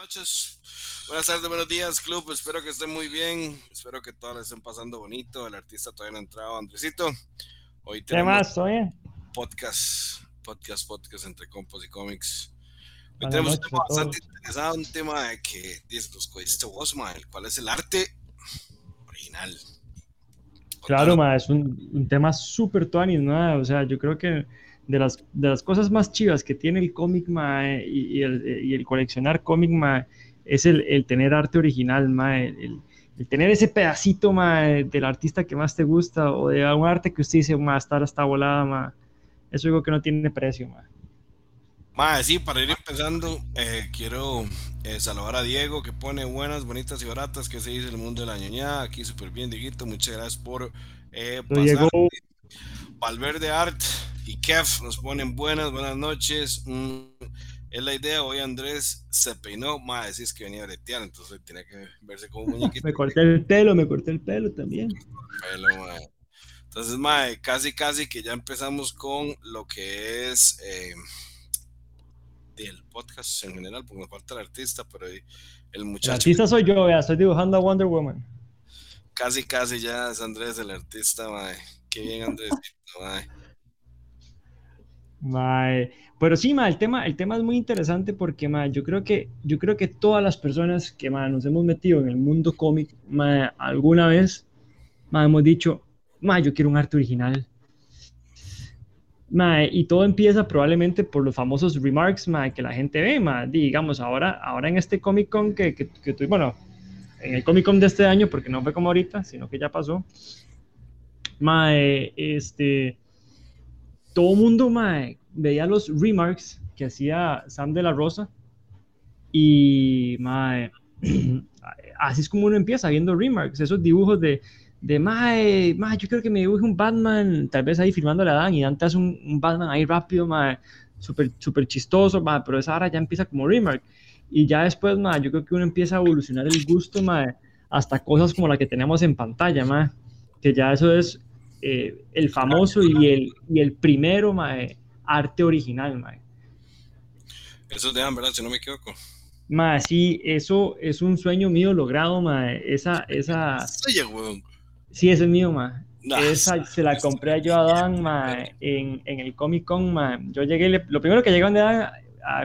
noches, buenas tardes, buenos días, club. Espero que estén muy bien. Espero que todos estén pasando bonito. El artista todavía no ha entrado, Andresito. Hoy tenemos podcast, podcast, podcast entre compas y cómics. Hoy tenemos un tema bastante interesante, un tema que dice los cuesta vos, ¿Cuál es el arte original? Claro, es un, tema súper tuanis, ¿no? O sea, yo creo que de las, de las cosas más chivas que tiene el cómic y, y, el, y, el, coleccionar cómic es el, el, tener arte original, ma, el, el, tener ese pedacito ma, del artista que más te gusta o de algún arte que usted dice, ma, estar hasta volada, ma. eso es algo que no tiene precio. Ma. Ma, sí, para ir empezando, eh, quiero eh, saludar a Diego que pone buenas, bonitas y baratas, que se dice el mundo de la ñoñada, aquí súper bien, Dieguito, muchas gracias por eh, pasar. Valverde Art, y Kev nos ponen buenas, buenas noches. Mm, es la idea, hoy Andrés se peinó, más decís que venía a bretear, entonces tiene que verse como un muñequito. me corté el pelo, me corté el pelo también. Entonces, mae, casi, casi que ya empezamos con lo que es eh, el podcast en general, porque me falta el artista, pero el muchacho. El artista soy yo, ya estoy dibujando a Wonder Woman. Casi, casi ya es Andrés el artista, mae. Qué bien, Andrés, mae. Pero sí, ma, el tema, el tema es muy interesante porque ma, yo, creo que, yo creo que todas las personas que ma, nos hemos metido en el mundo cómic alguna vez ma, hemos dicho, ma, yo quiero un arte original. Ma, y todo empieza probablemente por los famosos remarks ma, que la gente ve, ma, digamos, ahora, ahora en este Comic Con que, que, que bueno, en el Comic Con de este año, porque no fue como ahorita, sino que ya pasó, ma, este, todo mundo mae, veía los remarks que hacía Sam de la Rosa y mae, así es como uno empieza viendo remarks, esos dibujos de, de mae, mae, yo creo que me dibuje un Batman, tal vez ahí filmando a Dan y Dan te hace un, Batman ahí rápido, mae, súper super chistoso, mae, pero esa ahora ya empieza como remark. Y ya después, mae, yo creo que uno empieza a evolucionar el gusto, mae, hasta cosas como la que tenemos en pantalla, mae, que ya eso es eh, el famoso y el, y el primero mae, arte original. Mae. Eso de ¿verdad? Si no me equivoco. Mae, sí, eso es un sueño mío logrado, mae. Esa, esa... Sí, ese es mío, mae. Esa se la compré yo a Dan mae, en, en, el Comic Con. Mae. Yo llegué, lo primero que llegó a Dan,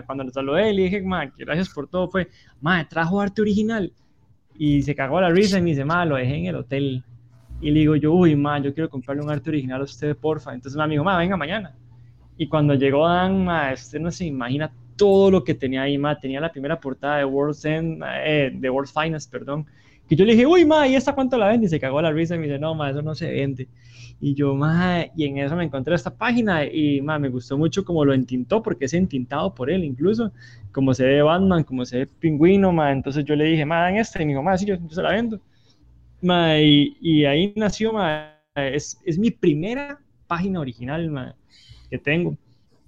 cuando lo saludé, le dije, mae, gracias por todo, fue, mae, trajo arte original. Y se cagó la risa y me dice, mae, lo dejé en el hotel. Y le digo yo, uy, ma, yo quiero comprarle un arte original a usted, porfa. Entonces me dijo, ma, venga mañana. Y cuando llegó Dan, ma, usted no se imagina todo lo que tenía ahí, ma. Tenía la primera portada de World's End, eh, de World's Finest, perdón. Que yo le dije, uy, ma, ¿y esta cuánto la vende? Y se cagó la risa y me dice, no, ma, eso no se vende. Y yo, ma, y en eso me encontré esta página y, ma, me gustó mucho como lo entintó, porque es entintado por él incluso, como se ve Batman, como se ve Pingüino, ma. Entonces yo le dije, ma, dan esta. Y me dijo, ma, sí, yo, yo se la vendo y, ahí nació, es, es, mi primera página original que tengo.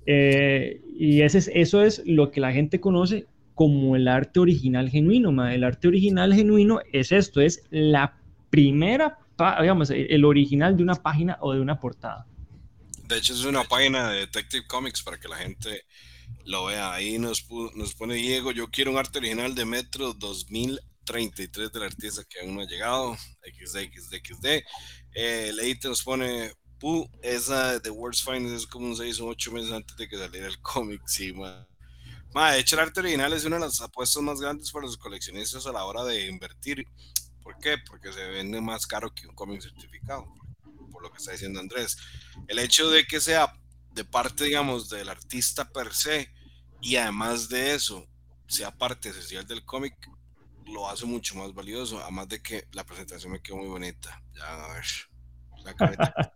Eh, y ese es, eso es lo que la gente conoce como el arte original genuino. El arte original genuino es esto, es la primera, digamos, el original de una página o de una portada. De hecho, es una página de Detective Comics para que la gente lo vea. Ahí nos, nos pone Diego, yo quiero un arte original de Metro 2000 33 del artista que aún no ha llegado, XD, XD, XD. Eh, Leite nos pone, Pu, esa de World's Finest es como un 6 o 8 meses antes de que saliera el cómic, sí, ma. ma. de hecho, el arte original es una de las apuestas más grandes para los coleccionistas a la hora de invertir. ¿Por qué? Porque se vende más caro que un cómic certificado, por lo que está diciendo Andrés. El hecho de que sea de parte, digamos, del artista per se, y además de eso, sea parte esencial del cómic, lo hace mucho más valioso, además de que la presentación me quedó muy bonita. Ya, a ver. La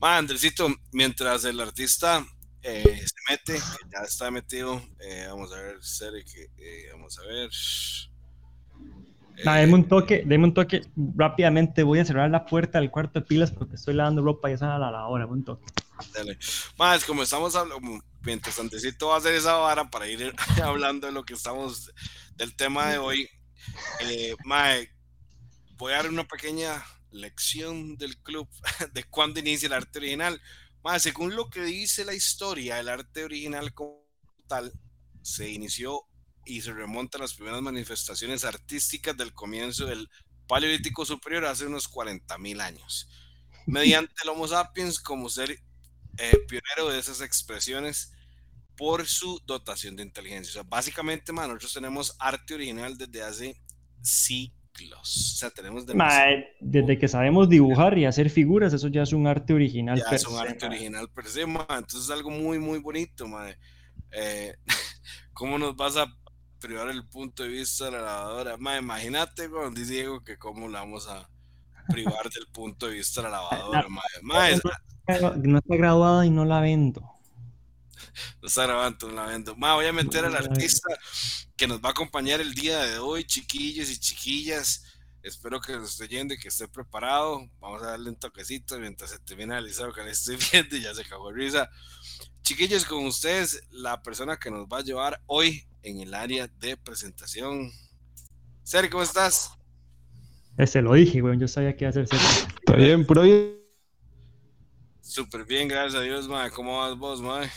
Andresito, mientras el artista eh, se mete, ya está metido, eh, vamos a ver, serie que, eh, vamos a ver. Deme un toque, deme un toque rápidamente. Voy a cerrar la puerta del cuarto de pilas porque estoy lavando ropa y esa a la hora. Un toque. Dale. Más, como estamos hablando, mientras Andresito va a hacer esa vara para ir hablando de lo que estamos del tema de hoy. Eh, mae, voy a dar una pequeña lección del club de cuándo inicia el arte original. Mae, según lo que dice la historia, el arte original como tal se inició y se remonta a las primeras manifestaciones artísticas del comienzo del Paleolítico Superior hace unos 40.000 años, mediante el Homo sapiens como ser eh, pionero de esas expresiones por su dotación de inteligencia. O sea, básicamente, nosotros tenemos arte original desde hace siglos. O sea, tenemos desde que sabemos dibujar y hacer figuras, eso ya es un arte original. Ya es un arte original per se, Entonces es algo muy, muy bonito, madre. Eh, ¿Cómo nos vas a privar el punto de vista de la lavadora? Madre, imagínate, cuando dice Diego, que cómo la vamos a privar del punto de vista de la lavadora, madre. no está graduada y no la vendo. No está grabando, no la vendo. voy a meter al artista que nos va a acompañar el día de hoy, chiquillos y chiquillas. Espero que nos esté yendo y que esté preparado. Vamos a darle un toquecito mientras se termina el que le estoy viendo y ya se acabó risa. Chiquillos, con ustedes, la persona que nos va a llevar hoy en el área de presentación. Sergio, ¿cómo estás? Ese lo dije, güey. Yo sabía que iba a ser Está bien, puro bien. Súper bien, gracias a Dios, mae. ¿Cómo vas vos, mae?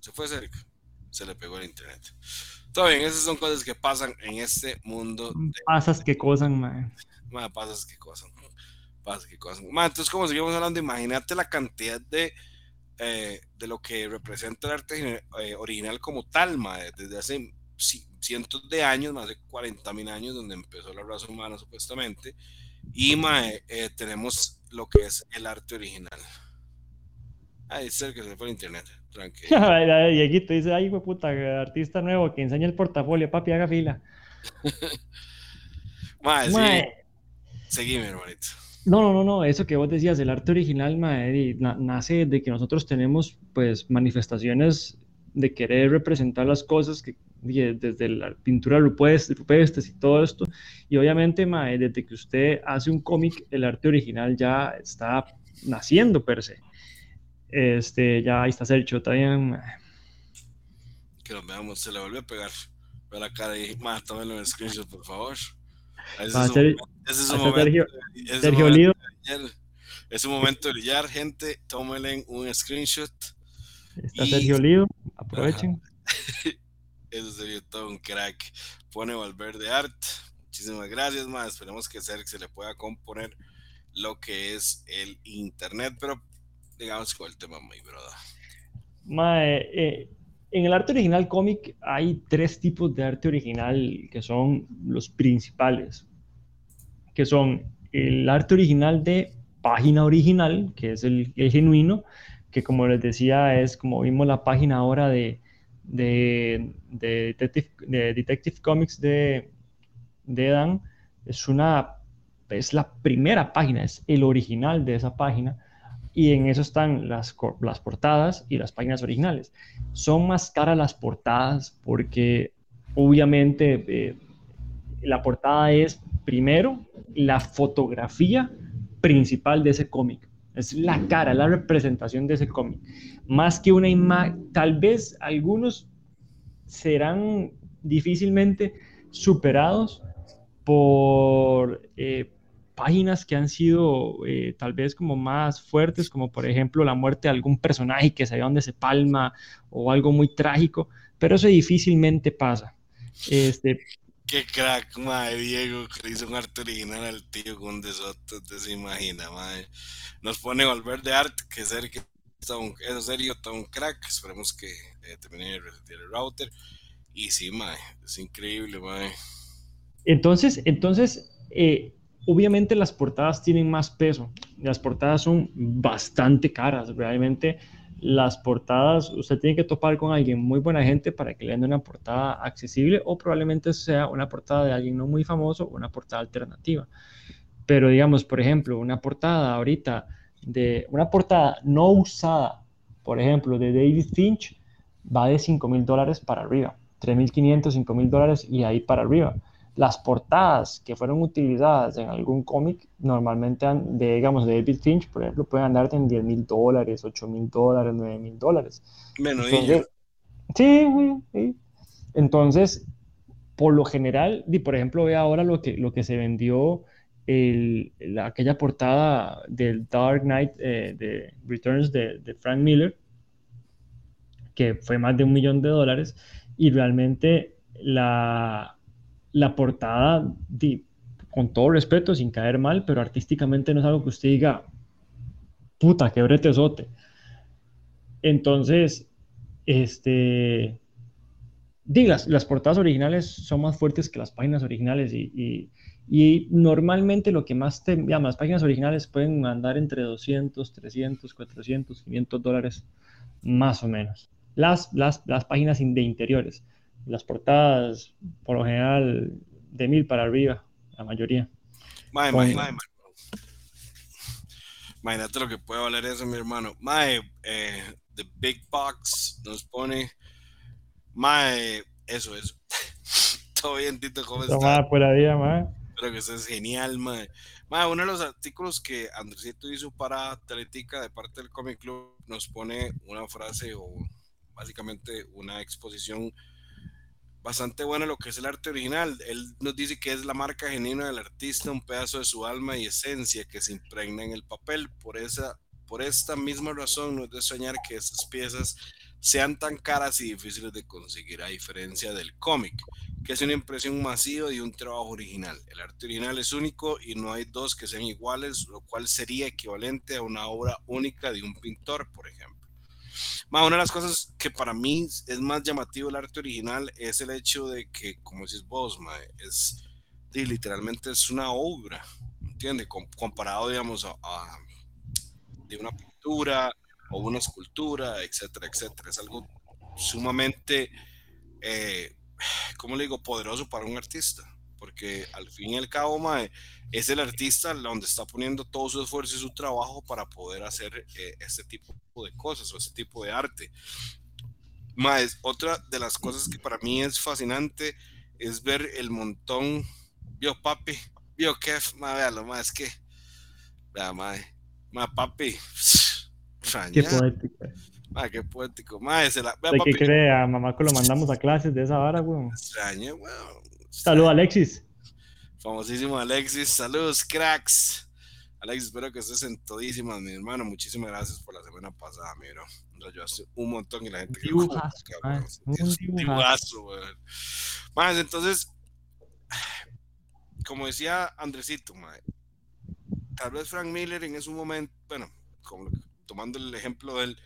Se fue cerca. Se le pegó el internet. Todo bien, esas son cosas que pasan en este mundo. De... Pasas que cosan, mae. pasas que cosan. Pasas que cosan. entonces, como seguimos hablando, imagínate la cantidad de, eh, de lo que representa el arte eh, original como tal, mae. Desde hace cientos de años, más de 40 mil años, donde empezó la raza humana supuestamente. Y mae, eh, tenemos lo que es el arte original. Ahí cerca se fue el internet. Tranquilo. Dieguito dice, ay, fue puta, artista nuevo que enseña el portafolio, papi, haga fila. Mae, mae. Seguime, hermanito. No, no, no, no, eso que vos decías, el arte original, mae, nace de que nosotros tenemos, pues, manifestaciones de querer representar las cosas que, desde la pintura rupestres y todo esto. Y obviamente, mae, desde que usted hace un cómic, el arte original ya está naciendo per se. Este, ya ahí está Sergio, está bien. Que lo veamos, se le vuelve a pegar. Ve la cara y screenshot, por favor. Ese es, ser, ese es un momento, Sergio, Sergio Lido. Es un momento de brillar, gente. Tómenle un screenshot. Está Sergio Lido, aprovechen. Eso sería todo un crack. Pone Valverde Art. Muchísimas gracias, más. Esperemos que Sergio se le pueda componer lo que es el internet, pero digamos con el tema muy broda. Eh, en el arte original cómic hay tres tipos de arte original que son los principales, que son el arte original de página original, que es el, genuino, que como les decía es como vimos la página ahora de, de, Detective, Comics de, de Dan, es una es la primera página, es el original de esa página y en eso están las, las portadas y las páginas originales. Son más caras las portadas porque obviamente eh, la portada es primero la fotografía principal de ese cómic. Es la cara, la representación de ese cómic. Más que una imagen, tal vez algunos serán difícilmente superados por, eh, páginas que han sido eh, tal vez como más fuertes, como por ejemplo la muerte de algún personaje que se ve donde se palma o algo muy trágico, pero eso difícilmente pasa. Este, Qué crack, madre, Diego, que hizo un arte original al tío con desoto, te se imagina, madre. Nos pone de Art, que es que está un, eso serio, está un crack, esperemos que eh, termine de resetear el router. Y sí, madre, es increíble, madre. Entonces, entonces, eh, Obviamente las portadas tienen más peso, las portadas son bastante caras, realmente las portadas, usted tiene que topar con alguien muy buena gente para que le den una portada accesible o probablemente sea una portada de alguien no muy famoso una portada alternativa. Pero digamos, por ejemplo, una portada ahorita de una portada no usada, por ejemplo, de David Finch, va de 5 mil dólares para arriba, 3.500, 5 mil dólares y ahí para arriba las portadas que fueron utilizadas en algún cómic normalmente de, digamos, de David Finch, por ejemplo, pueden andar en 10 mil dólares, 8 mil dólares, 9 mil dólares. Menos Sí, sí. Entonces, por lo general, y por ejemplo, ve ahora lo que, lo que se vendió, el, aquella portada del Dark Knight eh, de Returns de, de Frank Miller, que fue más de un millón de dólares, y realmente la, la portada, con todo respeto, sin caer mal, pero artísticamente no es algo que usted diga, puta, qué bretesote. Entonces, este, digas, las portadas originales son más fuertes que las páginas originales y, normalmente lo que más te llama, las páginas originales pueden andar entre 200, 300, 400, 500 dólares más o menos. Las, las, las páginas de interiores, las portadas por lo general de mil para arriba, la mayoría. Imagínate lo que puede valer eso, mi hermano. Mae, eh, The Big Box nos pone. Mae, eso, eso. Todo bien, Tito, ¿cómo estás? por día, mae. Espero que estés genial, mae. Mae, uno de los artículos que Andresito hizo para Atlética de parte del Comic Club nos pone una frase o básicamente una exposición bastante bueno lo que es el arte original. Él nos dice que es la marca genuina del artista, un pedazo de su alma y esencia que se impregna en el papel. Por, esa, por esta misma razón no es de soñar que estas piezas sean tan caras y difíciles de conseguir, a diferencia del cómic, que es una impresión masiva y un trabajo original. El arte original es único y no hay dos que sean iguales, lo cual sería equivalente a una obra única de un pintor, por ejemplo una de las cosas que para mí es más llamativo el arte original es el hecho de que, como decís vos, es literalmente es una obra, ¿entiendes? comparado, digamos, a, de una pintura o una escultura, etcétera, etcétera. Es algo sumamente, eh, ¿cómo le digo?, poderoso para un artista porque al fin y al cabo, mae, es el artista donde está poniendo todo su esfuerzo y su trabajo para poder hacer eh, este tipo de cosas o este tipo de arte. Más, otra de las cosas que para mí es fascinante es ver el montón, vio papi, vio Kef, mae, véalo, mae, es que, vea, mae, mae, papi, Qué poético. Mae, qué poético. Mae, se la, vea, ¿Qué cree? A mamá que lo mandamos a clases de esa vara, weón. Extraña, weón. Saludos, Alexis. Famosísimo Alexis. Saludos, cracks. Alexis, espero que estés en todísimas, mi hermano. Muchísimas gracias por la semana pasada, miro. Nos ayudaste un montón y la gente que dibujazo, dibujazo, Más, entonces, como decía Andresito, tal vez Frank Miller en ese momento, bueno, como, tomando el ejemplo de él,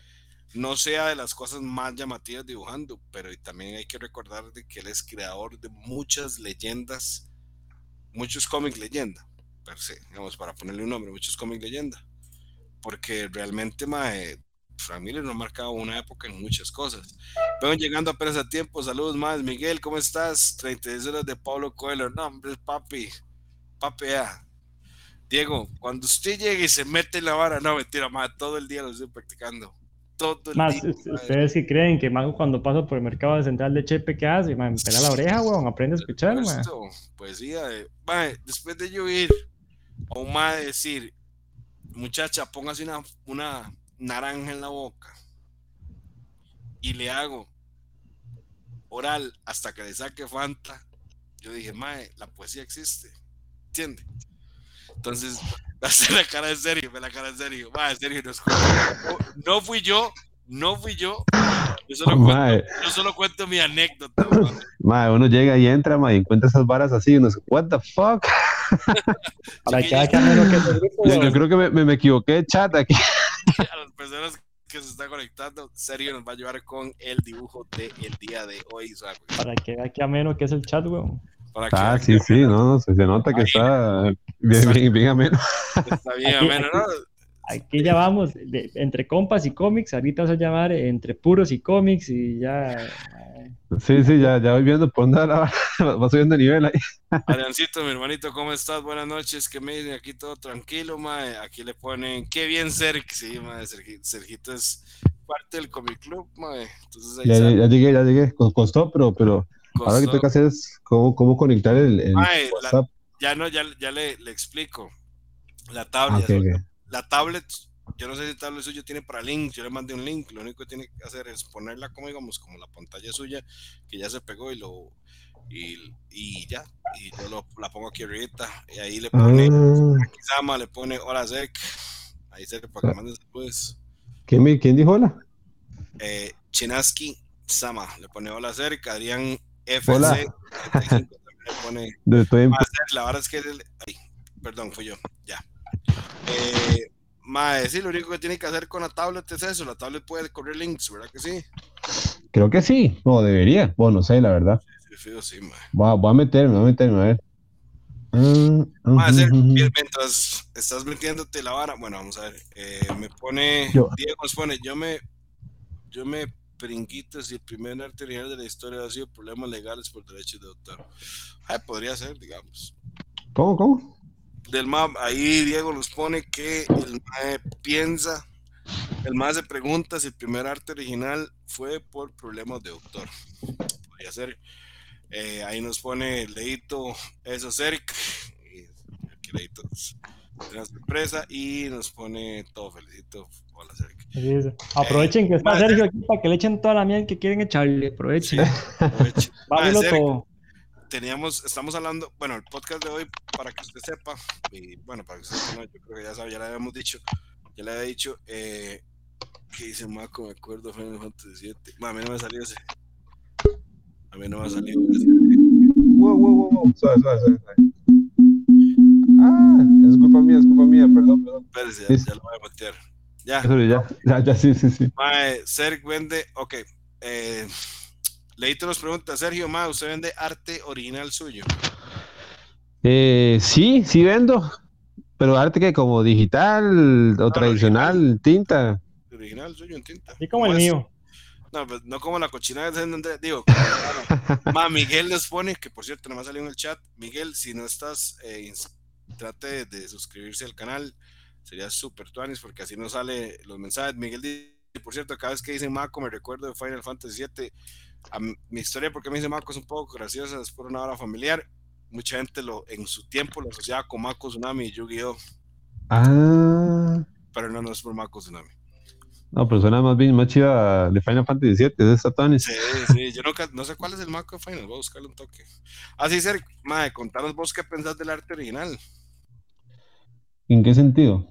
no sea de las cosas más llamativas dibujando, pero también hay que recordar de que él es creador de muchas leyendas, muchos cómics leyenda, per se, digamos, para ponerle un nombre, muchos cómics leyenda, porque realmente mae, Frank Miller nos ha marcado una época en muchas cosas. Pero llegando apenas a tiempo, saludos más, Miguel, ¿cómo estás? 36 horas de Pablo Coelho, no, hombre, papi, papi. Diego, cuando usted llegue y se mete en la vara, no, mentira, más, todo el día lo estoy practicando más, ustedes que creen que Mago cuando pasa por el mercado de central de Chepe, ¿qué hace? me pela la oreja, weón, aprende a escuchar, man. Pues sí, después de yo ir a un madre decir, muchacha, póngase una, una naranja en la boca y le hago oral hasta que le saque Fanta, yo dije, mae, la poesía existe, ¿entiende? Entonces, hace la cara de serio, la cara de serio. Va, en serio, no, no, fui yo, no fui yo. Yo solo, cuento, yo solo cuento mi anécdota. Mae, uno llega y entra, mae, y encuentra esas varas así, y uno dice, what the fuck. Para que que yo, yo creo que me, me, equivoqué de chat aquí. A las personas que se están conectando, serio nos va a llevar con el dibujo del día de hoy. Para que vea que ameno que es el chat, weón ah, sí, sí, no, se, nota que está bien, bien, bien ameno. Está bien ameno, ¿no? Aquí ya vamos, entre compas y cómics, ahorita vas a llamar entre puros y cómics y ya. Sí, sí, ya, ya voy viendo por dónde va, va subiendo de nivel ahí. Adriancito, mi hermanito, ¿cómo estás? Buenas noches, ¿qué me dicen? Aquí todo tranquilo, mae. Aquí le ponen, qué bien Sergio, sí, mae, Sergito, es parte del Comic Club, mae. Entonces, ya, ya, llegué, ya llegué, costó, pero, pero Ahora que tengo que hacer es cómo, cómo conectar el, WhatsApp. ya no, ya, ya le, le, explico. La tablet. La tablet, yo no sé si el tablet suyo tiene para link, yo le mandé un link, lo único que tiene que hacer es ponerla como digamos, como la pantalla suya, que ya se pegó y lo y, y ya, y yo lo, la pongo aquí ahorita, y ahí le pone, ah. le pone hola Zek, ahí se le para que ah. mande después. ¿Quién, ¿Quién dijo hola? Eh, Chinaski Sama le pone hola cerca. Adrián FC. Hola. le pone, la verdad es que. ay, perdón, fui yo. Ya. Eh, Mae, sí, lo único que tiene que hacer con la tablet es eso. La tablet puede correr links, ¿verdad que sí? Creo que sí, o debería. Bueno, no sé, la verdad. Sí, sí, sí, voy, a, voy, a, meterme, voy a meterme, a ver. Mm, mientras estás metiéndote la vara, bueno, vamos a ver. Eh, me pone, Diego nos pone, yo me, yo me pringuito si el primer arte original de la historia ha sido problemas legales por derechos de autor. Ay, podría ser, digamos. ¿Cómo, cómo? Del map, ahí Diego nos pone que el MAE piensa, el MAE se pregunta si el primer arte original fue por problemas de autor. Podría ser. Eh, ahí nos pone Leito eso cerca. Aquí Leito una sorpresa y nos pone todo felicito. Aprovechen que está Sergio aquí para que le echen toda la miel que quieren echarle. Aprovechen. aprovechen. todo. Teníamos, estamos hablando, bueno, el podcast de hoy, para que usted sepa, y bueno, para que usted sepa, yo creo que ya sabe, ya le habíamos dicho, ya le había dicho, eh, que dice Marco, me acuerdo, Final Fantasy VII. a mí no me salió ese. A mí no me ha salido. Wow, wow, wow, wow. Suave, suave, suave. Ah, es culpa mía, es culpa mía, perdón, perdón. Espérese, ya, ya, lo voy a meter. Ya. ya, ya, ya, sí, sí, sí. Mae, Serg vende, ok. Eh, Leíte nos pregunta, Sergio, ma, ¿usted vende arte original suyo? Eh, sí, sí vendo, pero arte que como digital o ah, tradicional, tinta. Original suyo en tinta. Y como el mío. No, pues no como la cochina de digo, ma, Miguel les pone, que por cierto, no me ha salido en el chat, Miguel, si no estás, eh, trate de suscribirse al canal, sería súper tuanis, porque así no sale los mensajes. Miguel dice, por cierto, cada vez que dicen Maco, me recuerdo de Final Fantasy VII, mi historia, porque me dice Maco, es un poco graciosa, es por una hora familiar, mucha gente lo, en su tiempo lo asociaba con Mako Tsunami y Yu-Gi-Oh! Ah. Pero no, no es por Mako Tsunami. No, pero suena más bien más chida de Final Fantasy VII, es Satonis. Sí, sí, yo nunca, no sé cuál es el Mako de Final, voy a buscarle un toque. Así, ah, Ser, madre, contanos vos qué pensás del arte original. ¿En qué sentido?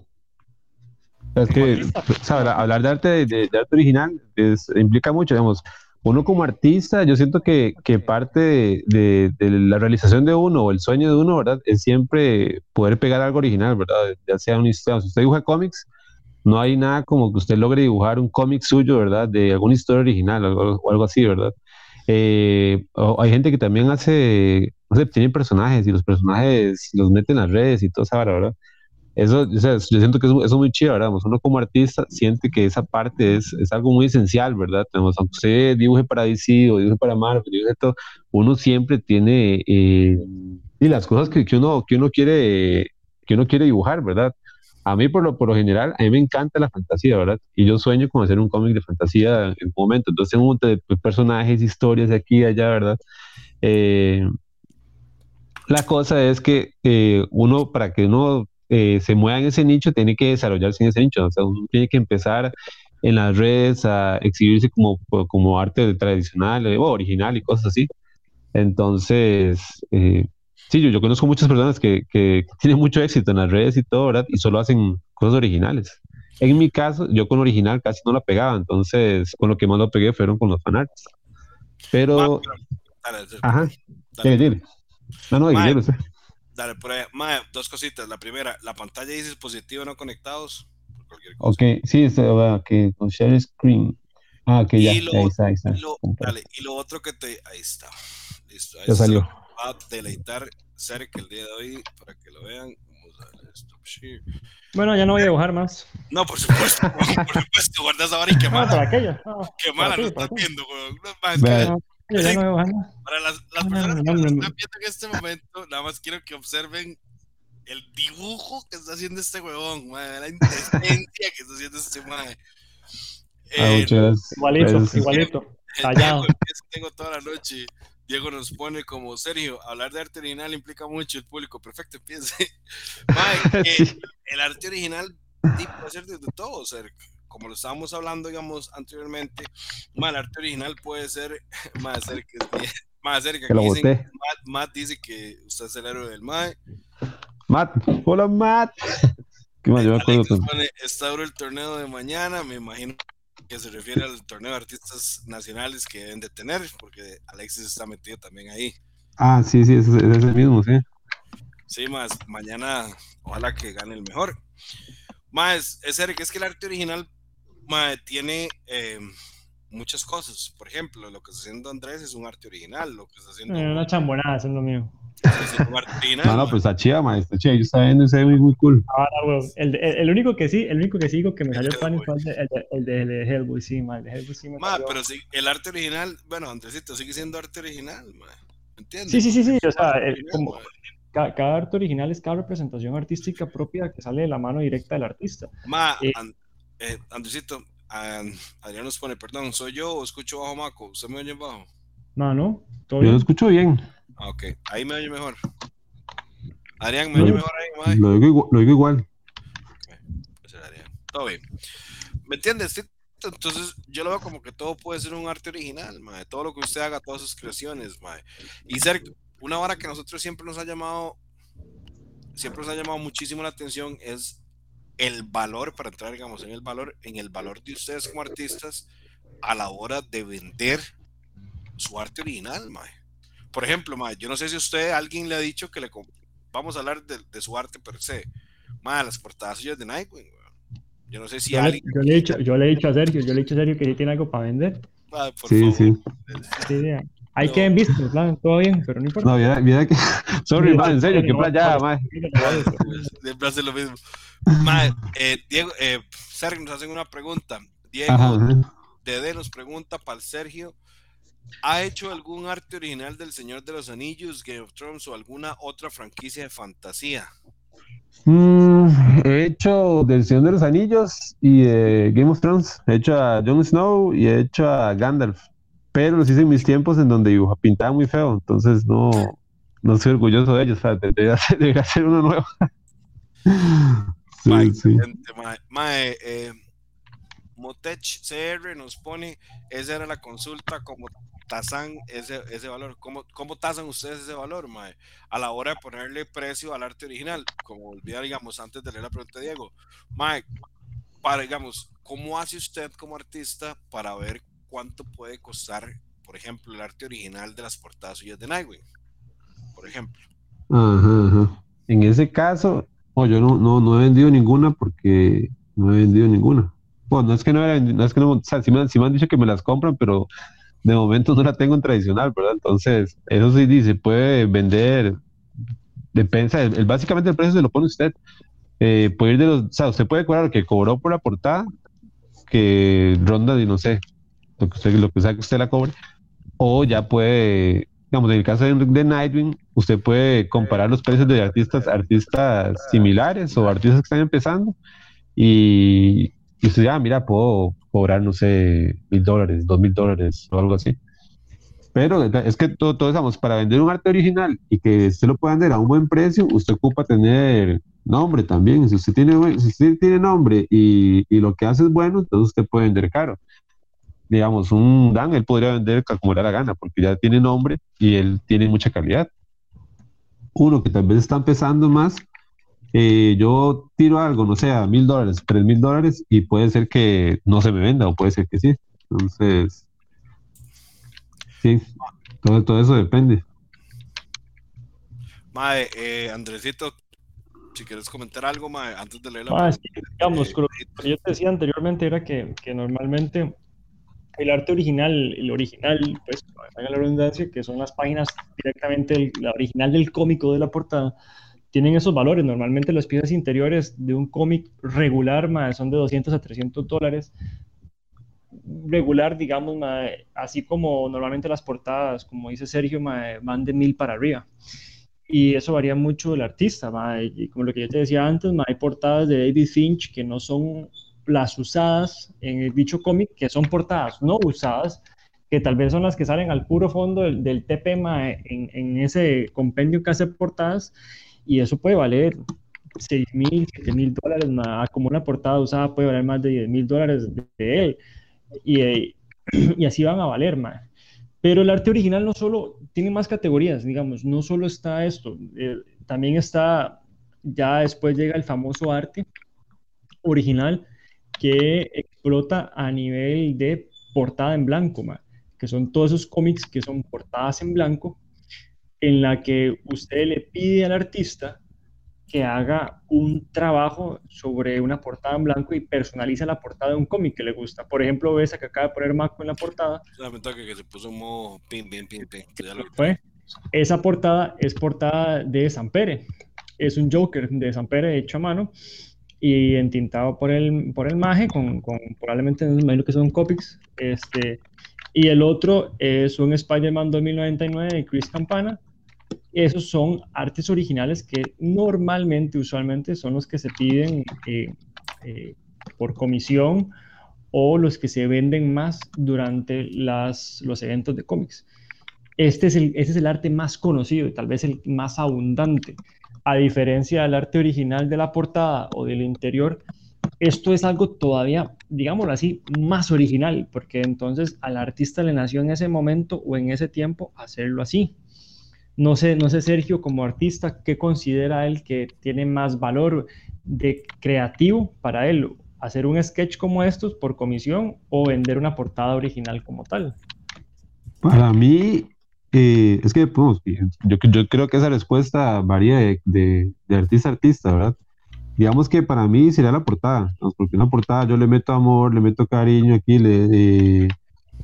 Es que, hablar de arte, de, arte original implica mucho, digamos, uno como artista, yo siento que, que parte de, la realización de uno o el sueño de uno, ¿verdad? Es siempre poder pegar algo original, ¿verdad? Ya sea un historia, si usted dibuja cómics, no hay nada como que usted logre dibujar un cómic suyo, ¿verdad? De alguna historia original o algo, así, ¿verdad? Eh, hay gente que también hace, no sé, tiene personajes y los personajes los meten en las redes y todo eso, ¿verdad? Eso, o sea, yo siento que eso, es muy chido, ¿verdad? Uno como artista siente que esa parte es, es algo muy esencial, ¿verdad? Tenemos, aunque usted dibuje para DC o dibuje para Marvel, dibuje todo, uno siempre tiene eh, y las cosas que, que, uno, que, uno quiere, que uno quiere dibujar, ¿verdad? A mí, por lo, por lo general, a mí me encanta la fantasía, ¿verdad? Y yo sueño con hacer un cómic de fantasía en un momento. Entonces, tengo un personajes, historias de aquí y allá, ¿verdad? Eh, la cosa es que eh, uno, para que uno eh, se mueva en ese nicho, tiene que desarrollarse en ese nicho. O sea, uno tiene que empezar en las redes a exhibirse como, como arte tradicional o original y cosas así. Entonces, eh, sí, yo, yo, conozco muchas personas que, que, tienen mucho éxito en las redes y todo, ¿verdad? Y solo hacen cosas originales. En mi caso, yo con original casi no la pegaba, entonces con lo que más lo pegué fueron con los fanarts. Pero... Ajá. Dale. No, no, Dale, por ahí. dos cositas. La primera, la pantalla dice dispositivo no conectados. Ok, sí, va, que con share screen. Ah, ok, ya, lo, ahí está, ahí está. Y lo, dale, y lo otro que te. Ahí está. Listo. ya salió. Va a deleitar cerca el día de hoy para que lo vean. Vamos a darle stop share. Bueno, ya no voy a dibujar más. No, por supuesto. por supuesto, guardas ahora y qué mala. No, para aquello. qué mala lo estás viendo, weón. Para las, las personas que nos están viendo en este momento, nada más quiero que observen el dibujo que está haciendo este huevón, la inteligencia que está haciendo este madre. Eh, igualito, igualito. Tallado. Tengo toda la noche. Diego nos pone como Sergio, hablar de arte original implica mucho el público. Perfecto, empiece. El arte original puede ser de todo, Sergio como lo estábamos hablando, digamos, anteriormente, el arte original puede ser más cerca, más cerca que, Matt, Matt, dice que usted es el héroe del MAE. Matt, hola Matt. ¿Qué más? Yo me acuerdo está duro el torneo de mañana, me imagino que se refiere al torneo de artistas nacionales que deben de tener, porque Alexis está metido también ahí. Ah, sí, sí, es, es el mismo, sí. Sí, más mañana ojalá que gane el mejor. Más, es que es que el arte original tiene eh, muchas cosas. Por ejemplo, lo que está haciendo Andrés es un arte original. Lo que está haciendo. Eh, una chambonada, es lo mío. no, no, pues está chida, maestro. Chida, yo estaba viendo ese muy, muy cool. Ahora, el, el, el, único que sí, el único que sigo que me salió pan fue el de, el, de, el de Hellboy, sí, man. El de Hellboy sí me ma, pero sí, el arte original, bueno, Andresito, sigue siendo arte original, ¿me entiendes? Sí, sí, sí, sí, o sea, como, cada, cada, arte original es cada representación artística propia que sale de la mano directa del artista. Ma, eh, eh, Andresito, Adrián nos pone, perdón, ¿soy yo o escucho bajo Maco? ¿Usted me oye bajo? No, no, todo Yo lo escucho bien. Ah, ok, ahí me oye mejor. Adrián, ¿me oye mejor ahí? Lo digo, lo digo igual. Pues todo bien. ¿Me entiendes? Entonces, yo lo veo como que todo puede ser un arte original, madre. todo lo que usted haga, todas sus creaciones. Madre. Y ser una hora que a nosotros siempre nos ha llamado, siempre nos ha llamado muchísimo la atención es el valor, para entrar, digamos, en el valor, en el valor de ustedes como artistas a la hora de vender su arte original, mae. Por ejemplo, mae, yo no sé si usted, alguien le ha dicho que le vamos a hablar de, su arte per se, mae, las portadas de Nightwing, yo no sé si yo alguien... Le, yo, le he dicho, yo le he dicho a Sergio, yo le he dicho a Sergio que tiene algo para vender. por sí, favor. sí. sí hay que en visto, todo bien, pero no importa. No, mira, mira que. Sorry, man, en serio, que playa, man. Siempre hace lo mismo. Man, eh, Diego, eh, Sergio, nos hacen una pregunta. Diego, Dede nos pregunta para el Sergio. ¿Ha hecho algún arte original del Señor de los Anillos, Game of Thrones o alguna otra franquicia de fantasía? Mm, he hecho del Señor de los Anillos y de Game of Thrones. He hecho a Jon Snow y he hecho a Gandalf pero los hice en mis tiempos en donde dibuja, pintaba muy feo, entonces no, no estoy orgulloso de ellos, o sea, debería, ser, uno nuevo. sí, sí. Mae, eh, Motech CR nos pone, esa era la consulta, como tasan ese, ese valor, ¿Cómo, ¿cómo tasan ustedes ese valor, mae? A la hora de ponerle precio al arte original, como olvidé, digamos, antes de leer la pregunta de Diego, mae, para, digamos, ¿cómo hace usted como artista para ver cuánto puede costar, por ejemplo, el arte original de las portadas suyas de Nightwing, por ejemplo. Ajá, En ese caso, yo no, no, no, he vendido ninguna porque no he vendido ninguna. Bueno, no es que no, no es que no, o sea, sí me, han dicho que me las compran, pero de momento no la tengo en tradicional, ¿verdad? Entonces, eso sí dice, puede vender, depende, el, básicamente el precio se lo pone usted. Eh, puede ir de los, o sea, usted puede cobrar lo que cobró por la portada, que ronda de, no sé, lo que, usted, lo que sea que usted la cobre, o ya puede, digamos, en el caso de, de Nightwing, usted puede comparar los precios de artistas, artistas similares o artistas que están empezando y, y usted ya, ah, mira, puedo cobrar, no sé, mil dólares, dos mil dólares o algo así. Pero es que todo, todo, digamos, para vender un arte original y que usted lo pueda vender a un buen precio, usted ocupa tener nombre también. Si usted tiene, si usted tiene nombre y, y, lo que hace es bueno, entonces usted puede vender caro digamos, un Dan, él podría vender como le da la gana, porque ya tiene nombre y él tiene mucha calidad. Uno que tal vez está empezando más, eh, yo tiro algo, no sé, a mil dólares, tres mil dólares, y puede ser que no se me venda, o puede ser que sí. Entonces, sí, todo, todo eso depende. Mae, eh, Andresito, si quieres comentar algo, mae, antes de leer la ah, digamos, lo que yo te decía anteriormente era que, que normalmente el arte original, el original, pues, la redundancia, que son las páginas directamente, la original del cómico de la portada, tienen esos valores. Normalmente las piezas interiores de un cómic regular son de 200 a 300 dólares. Regular, digamos, así como normalmente las portadas, como dice Sergio, van de mil para arriba. Y eso varía mucho del artista. Y como lo que yo te decía antes, hay portadas de David Finch que no son las usadas en dicho cómic, que son portadas no usadas, que tal vez son las que salen al puro fondo del, del TP en, en, ese compendio que hace portadas, y eso puede valer 6 mil, 7 mil dólares, como una portada usada puede valer más de 10 mil dólares de, él, y, y, así van a valer más. Pero el arte original no solo tiene más categorías, digamos, no solo está esto, eh, también está, ya después llega el famoso arte original, que explota a nivel de portada en blanco, que son todos esos cómics que son portadas en blanco, en la que usted le pide al artista que haga un trabajo sobre una portada en blanco y personaliza la portada de un cómic que le gusta. Por ejemplo, ves que acaba de poner Marco en la portada. que se puso un modo pin, pin, pin, pin. Fue. Esa portada es portada de Sampere. Es un Joker de Sampere hecho a mano y entintado por el, por el Maje, con, con probablemente, no que son copics. Este, y el otro es un Spider-Man 2099 de Chris Campana, esos son artes originales que normalmente, usualmente, son los que se piden eh, eh, por comisión o los que se venden más durante las, los eventos de cómics. Este es, el, este es el arte más conocido y tal vez el más abundante. A diferencia del arte original de la portada o del interior, esto es algo todavía, digámoslo así, más original, porque entonces al artista le nació en ese momento o en ese tiempo hacerlo así. No sé, no sé, Sergio, como artista, ¿qué considera él que tiene más valor de creativo para él? ¿Hacer un sketch como estos por comisión o vender una portada original como tal? Para mí, eh, es que pues, yo, yo, creo que esa respuesta varía de, artista a artista, ¿verdad? Digamos que para mí sería la portada, porque una portada yo le meto amor, le meto cariño aquí, le eh,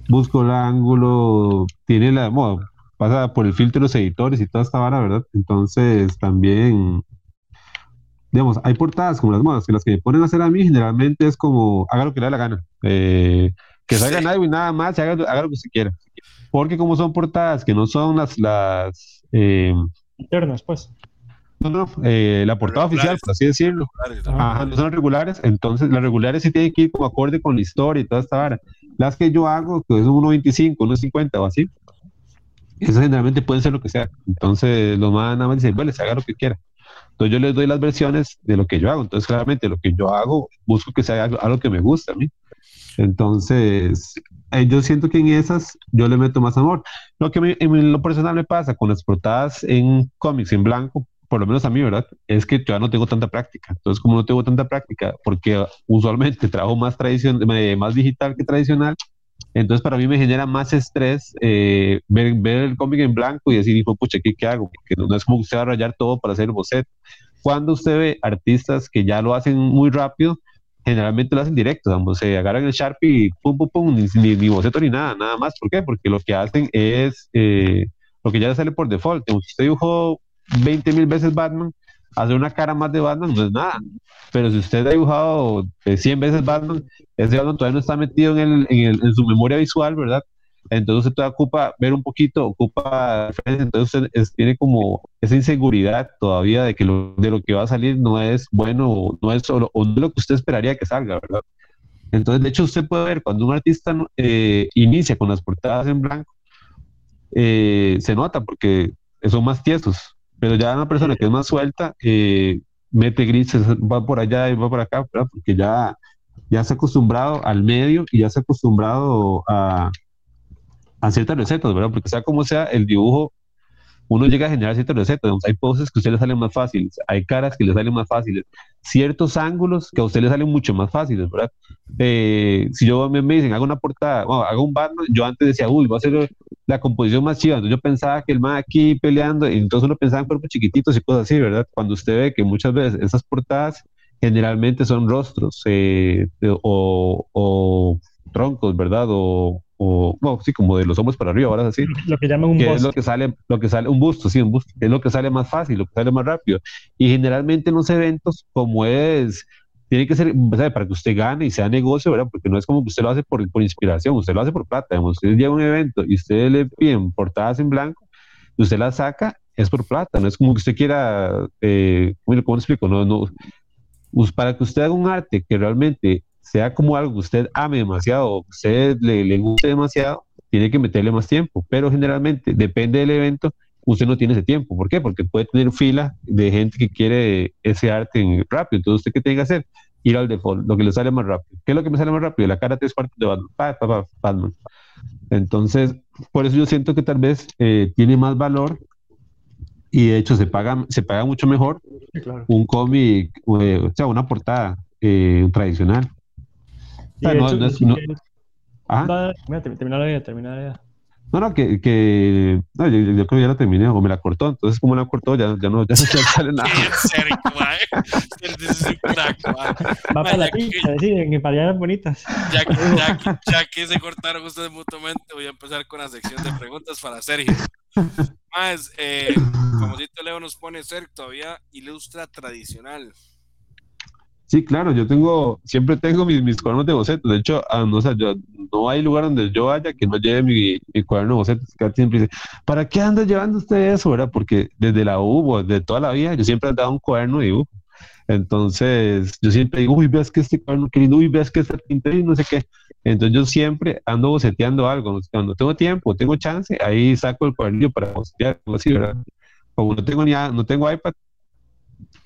busco el ángulo, tiene la, bueno, pasa por el filtro de los editores y toda esta vara, ¿verdad? Entonces también, digamos, hay portadas como las modas, que las que me ponen a hacer a mí generalmente es como, haga lo que le dé la gana. Eh, que salga nada y nada más, haga, haga, lo que se quiera. Porque como son portadas que no son las... las eh, Internas, pues. No, no, eh, la portada oficial, por así decirlo. Ajá, no son regulares, entonces las regulares sí tienen que ir como acorde con la historia y toda esta vara. Las que yo hago, que es 1.25, 1.50 o así, eso generalmente pueden ser lo que sea. Entonces los más nada más dicen, bueno, se haga lo que quiera. Entonces yo les doy las versiones de lo que yo hago. Entonces claramente lo que yo hago, busco que sea algo, que me gusta a mí. Entonces, eh, yo siento que en esas yo le meto más amor. Lo que en lo personal me pasa con las portadas en cómics en blanco, por lo menos a mí, ¿verdad? Es que ya no tengo tanta práctica. Entonces, como no tengo tanta práctica, porque usualmente trabajo más, más digital que tradicional, entonces, para mí me genera más estrés eh, ver, ver, el cómic en blanco y decir, pucha, ¿qué, ¿qué, hago? Porque no, es como que usted va a rayar todo para hacer el boceto. Cuando usted ve artistas que ya lo hacen muy rápido, generalmente lo hacen directo, se agarran el Sharpie y pum, pum, pum, ni, ni, boceto ni nada, nada más. ¿Por qué? Porque lo que hacen es eh, lo que ya sale por default. usted dibujó 20 mil veces Batman, hacer una cara más de Batman no es nada. Pero si usted ha dibujado 100 veces Batman, ese Batman todavía no está metido en, el, en, su memoria visual, ¿verdad? Entonces todavía ocupa ver un poquito, ocupa entonces usted tiene como esa inseguridad todavía de que lo, de lo que va a salir no es bueno no es solo, o no es lo que usted esperaría que salga, ¿verdad? Entonces, de hecho, usted puede ver cuando un artista eh, inicia con las portadas en blanco, eh, se nota porque son más tiesos, pero ya una persona que es más suelta, eh, mete grises, va por allá y va por acá, porque ya, ya se ha acostumbrado al medio y ya se ha acostumbrado a, a ciertas recetas, ¿verdad? Porque sea como sea, el dibujo uno llega a generar ciertas recetas. Hay poses que a usted le salen más fáciles, hay caras que le salen más fáciles, ciertos ángulos que a usted le salen mucho más fáciles, ¿verdad? Eh, si yo me, dicen, hago una portada, bueno, hago un Batman, yo antes decía, uy, va a ser la composición más chiva. Entonces yo pensaba que el man aquí peleando, y entonces uno pensaba en cuerpos chiquititos y cosas así, ¿verdad? Cuando usted ve que muchas veces esas portadas generalmente son rostros eh, o, o troncos, ¿verdad? O, o no, sí, como de los hombros para arriba, ahora así. Lo que llaman un busto. Es lo que sale, lo que sale, un busto, sí, un busto, es lo que sale más fácil, lo que sale más rápido. Y generalmente en los eventos, como es, tiene que ser, para que usted gane y sea negocio, ¿verdad? Porque no es como que usted lo hace por, por inspiración, usted lo hace por plata. Digamos, usted lleva un evento y usted le piden portadas en blanco, y usted las saca, es por plata, no es como que usted quiera, eh, ¿cómo, ¿cómo explico? No, no, pues para que usted haga un arte que realmente sea como algo que usted ame demasiado, que usted le, le guste demasiado, tiene que meterle más tiempo. Pero generalmente, depende del evento, usted no tiene ese tiempo. ¿Por qué? Porque puede tener fila de gente que quiere ese arte rápido. Entonces, ¿usted qué tiene que hacer? Ir al default, lo que le sale más rápido. ¿Qué es lo que me sale más rápido? La cara tres cuartos de Batman. Entonces, por eso yo siento que tal vez eh, tiene más valor y de hecho se paga, se paga mucho mejor un cómic, eh, o sea, una portada eh, tradicional. No, no, es, no. Ah. Terminar la vida, terminar la vida. No, no, que, que no, yo, yo, creo que ya la terminé o me la cortó, entonces como la cortó ya, ya no, ya no sale nada. Va para la pincha, decir, en palabras bonitas. Ya que, ya, que, ya que se cortaron ustedes mutuamente, voy a empezar con la sección de preguntas para Sergio. Más, eh, como Tito Leo nos pone, Sergio todavía ilustra tradicional. Sí, claro, yo tengo, siempre tengo mis, mis cuadernos de bocetos. De hecho, ah, no, no hay lugar donde yo vaya que no lleve mi, mi cuaderno de bocetos. siempre ¿para qué anda llevando usted eso? ¿verdad? Porque desde la U, de toda la vida, yo siempre he dado un cuaderno de dibujo. Entonces, yo siempre digo, uy, ves que este cuaderno querido, uy, ves que este pinta y no sé qué. Entonces, yo siempre ando boceteando algo. Cuando tengo tiempo, tengo chance, ahí saco el cuaderno para bocetear, así, ¿verdad? Como no tengo, ni, no tengo iPad,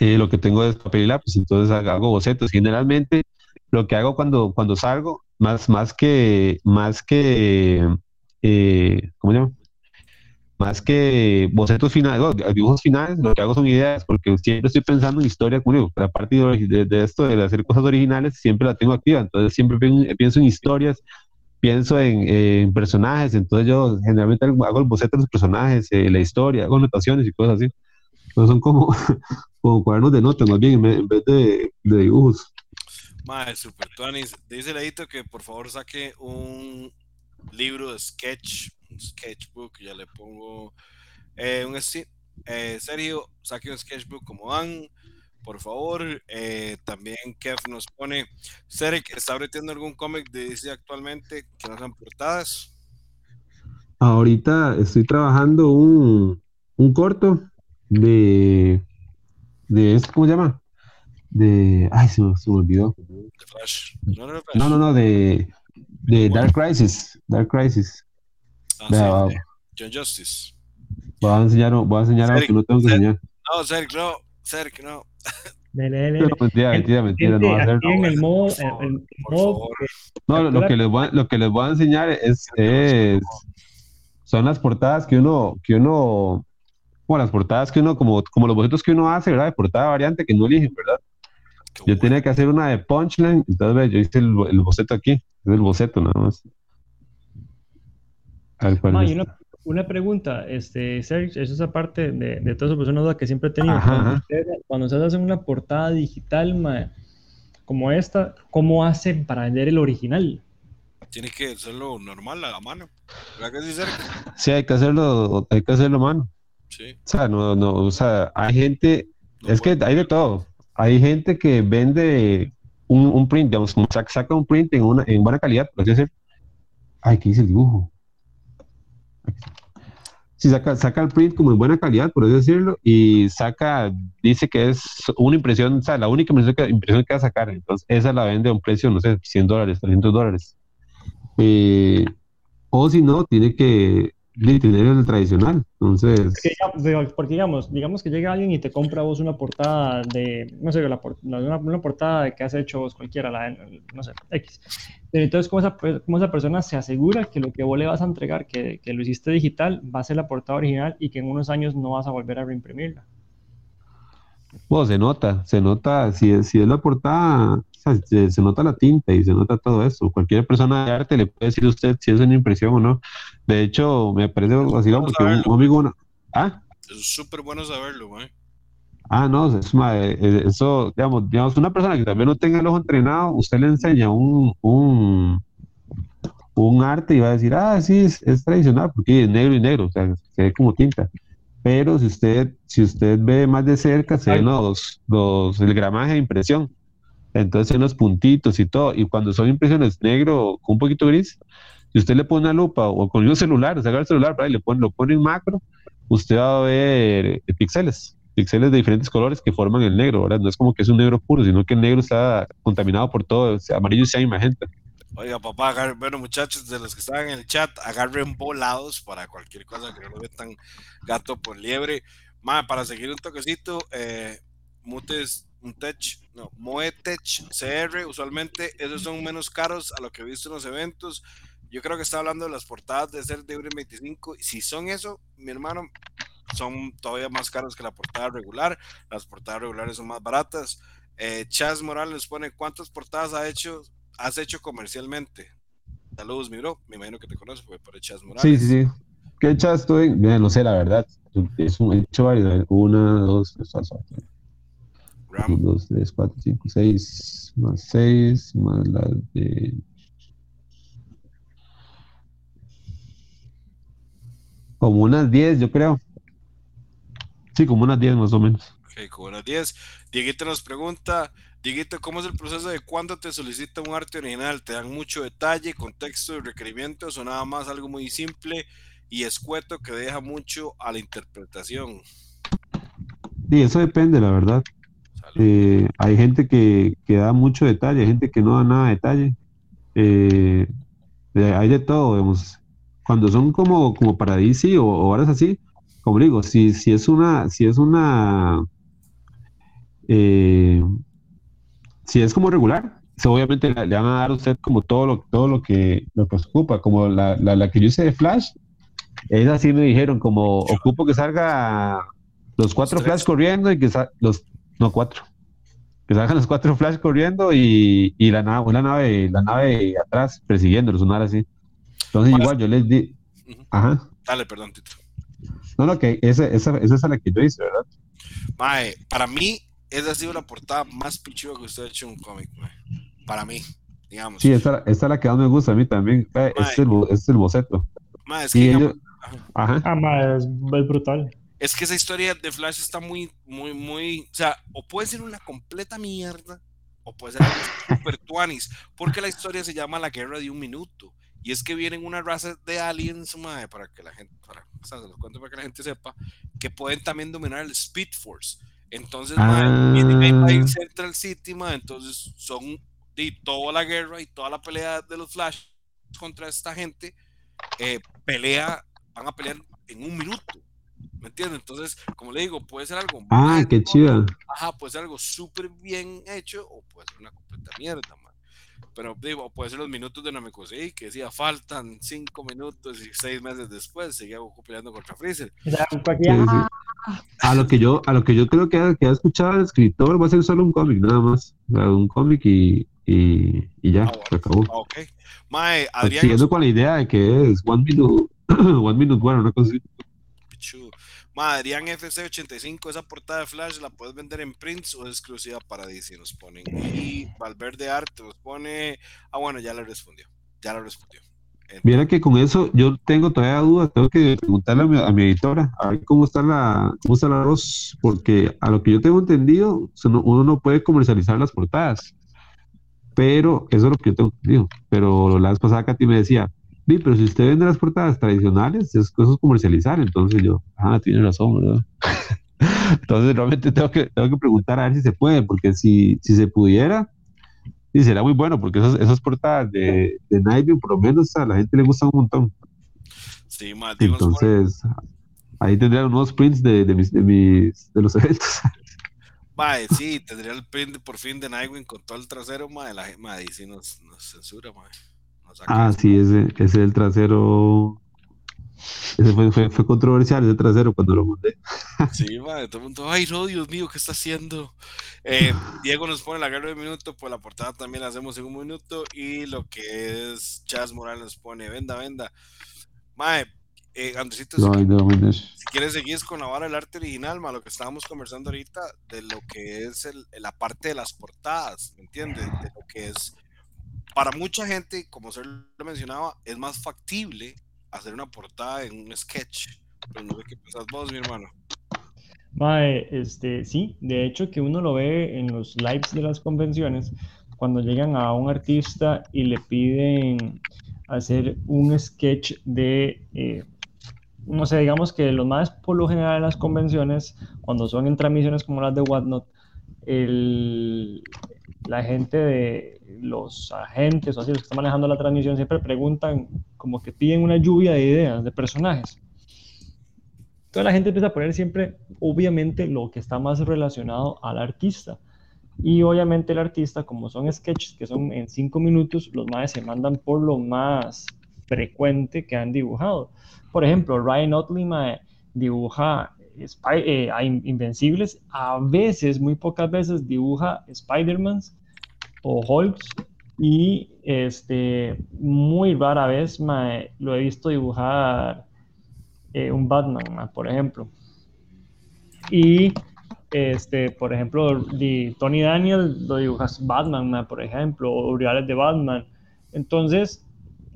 eh, lo que tengo es papel y lápiz, entonces hago bocetos. Generalmente lo que hago cuando, cuando salgo, más, más que, más que, eh, ¿cómo se llama? Más que bocetos finales, dibujos finales, lo que hago son ideas, porque siempre estoy pensando en historia conmigo. Aparte de, de, esto, de hacer cosas originales, siempre la tengo activa, entonces siempre pienso en historias, pienso en, personajes, entonces yo generalmente hago el boceto de los personajes, eh, la historia, hago anotaciones y cosas así. Entonces son como, como cuadernos de notas, más bien, en vez de, de dibujos. Madre, super Tuanis. Dice Leito que por favor saque un libro de sketch, un sketchbook, ya le pongo eh, un eh, Sergio, saque un sketchbook como van, por favor. Eh, también Kev nos pone, Sergio, ¿está abriendo algún cómic de DC actualmente que no sean portadas? Ahorita estoy trabajando un, un corto de, de ¿cómo se llama? De, ay, se me, se me olvidó. Flash. No, no, no, de, de Dark Crisis, Dark Crisis. Ah, sí, John Justice. Voy a enseñar, voy a enseñar algo que no tengo que enseñar. No, Sergio, no, Sergio, no. mentira, mentira, mentira, no va a ser. En el modo, el, modo no, lo que, les voy, lo que les voy a enseñar es, es son las portadas que uno, que uno como las portadas que uno, como, como los bocetos que uno hace, ¿verdad? De portada variante que no eligen, ¿verdad? yo tenía que hacer una de punchline, entonces yo hice el, el boceto aquí, es el boceto nada más. una, una, pregunta, este, Sergio, eso es aparte de, de todas esas duda que siempre he tenido. cuando, ustedes, hacen una portada digital como esta, ¿cómo hacen para vender el original? Tiene que hacerlo normal a la mano. ¿Verdad que sí, Sergio? Sí, hay que hacerlo, hay que hacerlo a mano. O sea, no, no, o sea, hay gente, es que hay de todo. Hay gente que vende un, un print, digamos, saca, un print en, una, en buena calidad, por así decir. Ay, ¿qué dice el dibujo? Sí, saca, saca el print como en buena calidad, por así decirlo, y saca, dice que es una impresión, o sea, la única impresión que, impresión que va a sacar, entonces esa la vende a un precio, no sé, 100 dólares, 300 dólares. Eh, o si no, tiene que tener el tradicional. Entonces. Porque, digamos, digamos que llega alguien y te compra vos una portada de, no sé, la, una, una, portada que has hecho vos cualquiera, la, no sé, X. Entonces, ¿cómo esa, ¿cómo esa, persona se asegura que lo que vos le vas a entregar, que, que, lo hiciste digital, va a ser la portada original y que en unos años no vas a volver a reimprimirla? Bueno, se nota, se nota, si si es la portada se, nota la tinta y se nota todo eso. Cualquier persona de arte le puede decir a usted si es una impresión o no. De hecho, me parece así porque un, amigo... ¿Ah? Es súper bueno saberlo, güey. Ah, no, eh, eso, digamos, digamos, una persona que también no tenga el ojo entrenado, usted le enseña un, un, un arte y va a decir, ah, sí, es, tradicional, porque es negro y negro, o sea, se ve como tinta. Pero si usted, si usted ve más de cerca, se ven los, los, el gramaje de impresión. Entonces en los puntitos y todo, y cuando son impresiones negro con un poquito gris, si usted le pone una lupa o con un celular, saca el celular y le pone, lo pone en macro, usted va a ver eh, píxeles, píxeles de diferentes colores que forman el negro, ¿verdad? No es como que es un negro puro, sino que el negro está contaminado por todo, sea, amarillo sea magenta. Oiga, papá, bueno, muchachos, de los que están en el chat, agarren volados para cualquier cosa que no lo tan gato por liebre. Ma, para seguir un toquecito, eh, mutes un tech, no, Moetech CR, usualmente esos son menos caros a lo que he visto en los eventos. Yo creo que está hablando de las portadas de ser de 25. Si son eso, mi hermano, son todavía más caros que la portada regular. Las portadas regulares son más baratas. Eh, Chas Morales pone cuántas portadas ha hecho has hecho comercialmente? Saludos, mi bro. Me imagino que te conoces pues, por Chas Morales. Sí, sí, sí. ¿Qué Chas estoy? no sé, la verdad. Es un hecho varios. Una, dos, tres, cuatro. Ram. dos, tres, cuatro, cinco, seis. Más seis, más la de. Como unas diez, yo creo. Sí, como unas diez más o menos. Ok, como unas diez. Dieguito nos pregunta, Dieguito, ¿cómo es el proceso de cuándo te solicita un arte original? ¿Te dan mucho detalle, contexto y requerimientos o nada más algo muy simple y escueto que deja mucho a la interpretación? Sí, eso depende, la verdad. Eh, hay gente que, da mucho detalle, hay gente que no da nada de detalle. Eh, hay de todo, digamos. Cuando son como, como para DC o, horas así, como digo, si, si es una, si es una eh, si es como regular, obviamente le, van a dar a usted como todo lo, todo lo que lo que ocupa, como la, la, que yo hice de Flash, es así me dijeron, como ocupo que salga los cuatro Flash corriendo y que los, no cuatro, que salgan los cuatro Flash corriendo y, y la nave, la nave, la nave atrás persiguiéndolos, una así. Entonces igual yo les di, ajá. Dale, perdón, Tito. No, no, que esa, esa, esa es la que yo hice, ¿verdad? Mae, para mí esa ha sido la portada más pichuda que usted ha hecho en un cómic, para mí, digamos. Sí, esta, esta, es la que más me gusta a mí también. Eh, este, es el, este es el boceto. es que, ajá. Ah, es, brutal. Es que esa historia de Flash está muy, muy, muy. O sea, o puede ser una completa mierda, o puede ser super tuanis, porque la historia se llama La Guerra de un Minuto. Y es que vienen una raza de aliens, madre, para que la gente, para, o sea, se los cuento para que la gente sepa, que pueden también dominar el Speed Force. Entonces, ah. viene Central City, entonces son y toda la guerra y toda la pelea de los Flash contra esta gente, eh, pelea, van a pelear en un minuto. ¿Me entiendes? Entonces, como le digo, puede ser algo. Ah, qué chido. Ajá, puede ser algo súper bien hecho o puede ser una completa mierda, pero digo, puede ser los minutos de Namekusei, que decía, faltan cinco minutos y seis meses después seguía peleando contra Freezer. A lo que yo, a lo que yo creo que ha, que ha escuchado el escritor va a ser solo un cómic, nada más. Un cómic y, y, y ya, ah, se acabó. Ah, okay. Mae, Adrián. Siguiendo con la idea de que es one minute, one minute, bueno, una cosa así. Adrián FC85, esa portada de Flash la puedes vender en prints o es exclusiva para DC, nos ponen. Y Valverde Art nos pone, ah bueno, ya le respondió, ya lo respondió. Mira que con eso yo tengo todavía dudas, tengo que preguntarle a mi, editora a ver cómo está la cómo está la voz, porque a lo que yo tengo entendido, uno no puede comercializar las portadas. Pero eso es lo que yo tengo entendido. Pero la vez pasada Katy me decía, Sí, pero si usted vende las portadas tradicionales, es cosas comercializar, entonces yo, ah, tiene razón, ¿verdad? entonces realmente tengo que, tengo que preguntar a ver si se puede, porque si, si se pudiera, sí, será muy bueno, porque esas, esas portadas de, de Nightwing, por lo menos a la gente le gusta un montón. Sí, Entonces, ahí tendría unos prints de, de, mis, de, mis, de los eventos. Mae, sí, tendría el print por fin de Nightwing con todo el trasero, mae, la mae, sí nos, nos censura, mae ah, sí, ese, ese es el trasero. Ese fue, fue, fue, controversial ese trasero cuando lo monté. Sí, madre, todo el mundo, ay no, Dios mío, ¿qué está haciendo? Eh, Diego nos pone la guerra de minuto, pues la portada también la hacemos en un minuto. Y lo que es Chas Morales nos pone, venda, venda. Mae, eh, Andresito, si, quieres seguir con la vara del arte original, ma, lo que estábamos conversando ahorita, de lo que es el, la parte de las portadas, ¿me entiendes? De lo que es para mucha gente, como se lo mencionaba, es más factible hacer una portada en un sketch. Pero no sé qué pensás vos, mi hermano. Este, sí, de hecho que uno lo ve en los lives de las convenciones, cuando llegan a un artista y le piden hacer un sketch de, eh, no sé, digamos que los más por lo general en las convenciones, cuando son en transmisiones como las de Whatnot, el, la gente de los agentes o así, los que están manejando la transmisión, siempre preguntan, como que piden una lluvia de ideas, de personajes. Entonces la gente empieza a poner siempre, obviamente, lo que está más relacionado al artista. Y obviamente el artista, como son sketches que son en cinco minutos, los más se mandan por lo más frecuente que han dibujado. Por ejemplo, Ryan Otley dibuja eh, a Invencibles, a veces, muy pocas veces, dibuja Spider-Man o Hulks y este, muy rara vez lo he visto dibujar eh, un Batman, por ejemplo. Y, este, por ejemplo, Tony Daniel lo dibujas Batman, por ejemplo, o Reales de Batman. Entonces,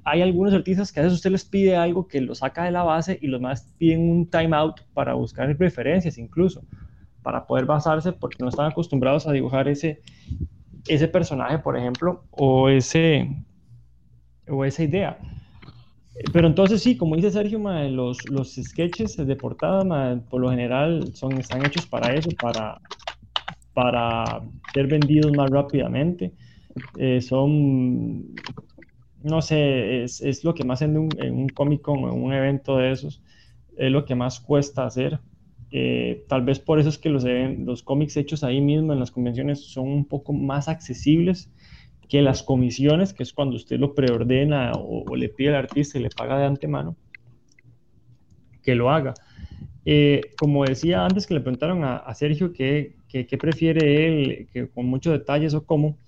hay algunos artistas que a veces usted les pide algo que lo saca de la base y los más piden un timeout para buscar referencias incluso, para poder basarse porque no están acostumbrados a dibujar ese, ese personaje, por ejemplo, o, ese, o esa idea. Pero entonces sí, como dice Sergio, los, los sketches de portada por lo general son, están hechos para eso, para, para ser vendidos más rápidamente. Eh, son, no sé, es, es, lo que más en un, en un Comic en un evento de esos, es lo que más cuesta hacer. Eh, tal vez por eso es que los, cómics hechos ahí mismo en las convenciones son un poco más accesibles que las comisiones, que es cuando usted lo preordena o, le pide al artista y le paga de antemano, que lo haga. Eh, como decía antes que le preguntaron a, Sergio qué que, prefiere él, que con muchos detalles o cómo,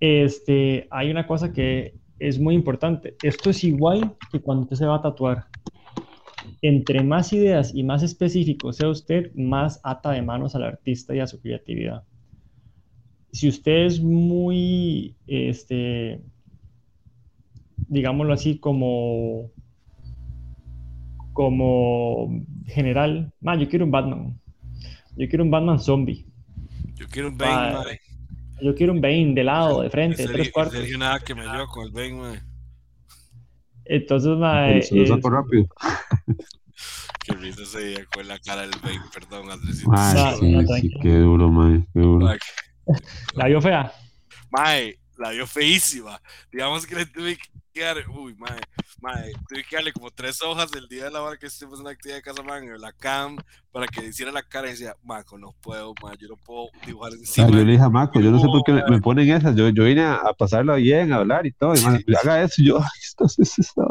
este, hay una cosa que es muy importante. Esto es igual que cuando usted se va a tatuar entre más ideas y más específico sea usted, más ata de manos al artista y a su creatividad. Si usted es muy, este, digámoslo así, como, como general, yo quiero un Batman. Yo quiero un Batman zombie. Yo quiero un Bane, Yo quiero un Bane de lado, de frente, de tres cuartos. nada que me con el Bane, entonces, mae. Se lo saco rápido. Qué risa se veía con la cara del Bane, perdón, Andrés. Ah, sí, sí, qué duro, mae, qué duro. La vio fea. Mae, la vio feísima. Digamos que le tuve que dar, uy, mae, mae, tuve que darle como tres hojas el día de la hora que estuvimos en la actividad de casa, man, en la cam, para que hiciera la cara y decía, Maco, no puedo, mae, yo no puedo dibujar encima. yo le dije a Maco, yo no sé por qué me, ponen esas, yo, yo vine a, a, pasarla bien, a hablar y todo, y man, haga eso, y yo, esto es esto.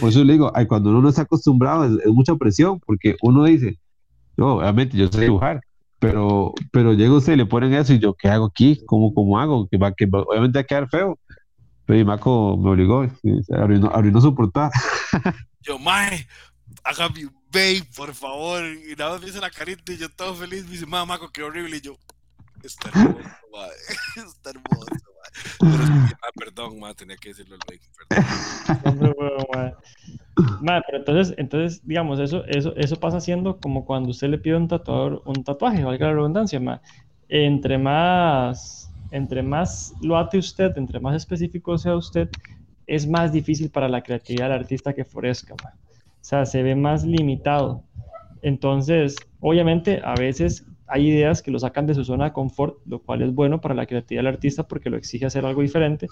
Por eso le digo, ay, cuando uno no está acostumbrado es, es mucha presión, porque uno dice, yo, obviamente, yo sé dibujar, pero, pero llega usted y le ponen eso y yo, ¿qué hago aquí? ¿Cómo, cómo hago? Que, va, que obviamente va a quedar feo. Pero y Maco me obligó, arruinó, arruinó su portada. Yo, mae, hágame un babe, por favor. Y nada más me dice la carita y yo todo feliz. Me dice, mae, Maco, qué horrible. Y yo, está hermoso, mae. Está hermoso, mae. Pero, ah, perdón, mae, tenía que decirlo al babe, perdón. Entonces, digamos, eso, eso, pasa siendo como cuando usted le pide a un tatuador un tatuaje, valga la redundancia, mae. Entre más entre más lo ate usted, entre más específico sea usted, es más difícil para la creatividad del artista que florezca. O sea, se ve más limitado. Entonces, obviamente, a veces hay ideas que lo sacan de su zona de confort, lo cual es bueno para la creatividad del artista porque lo exige hacer algo diferente.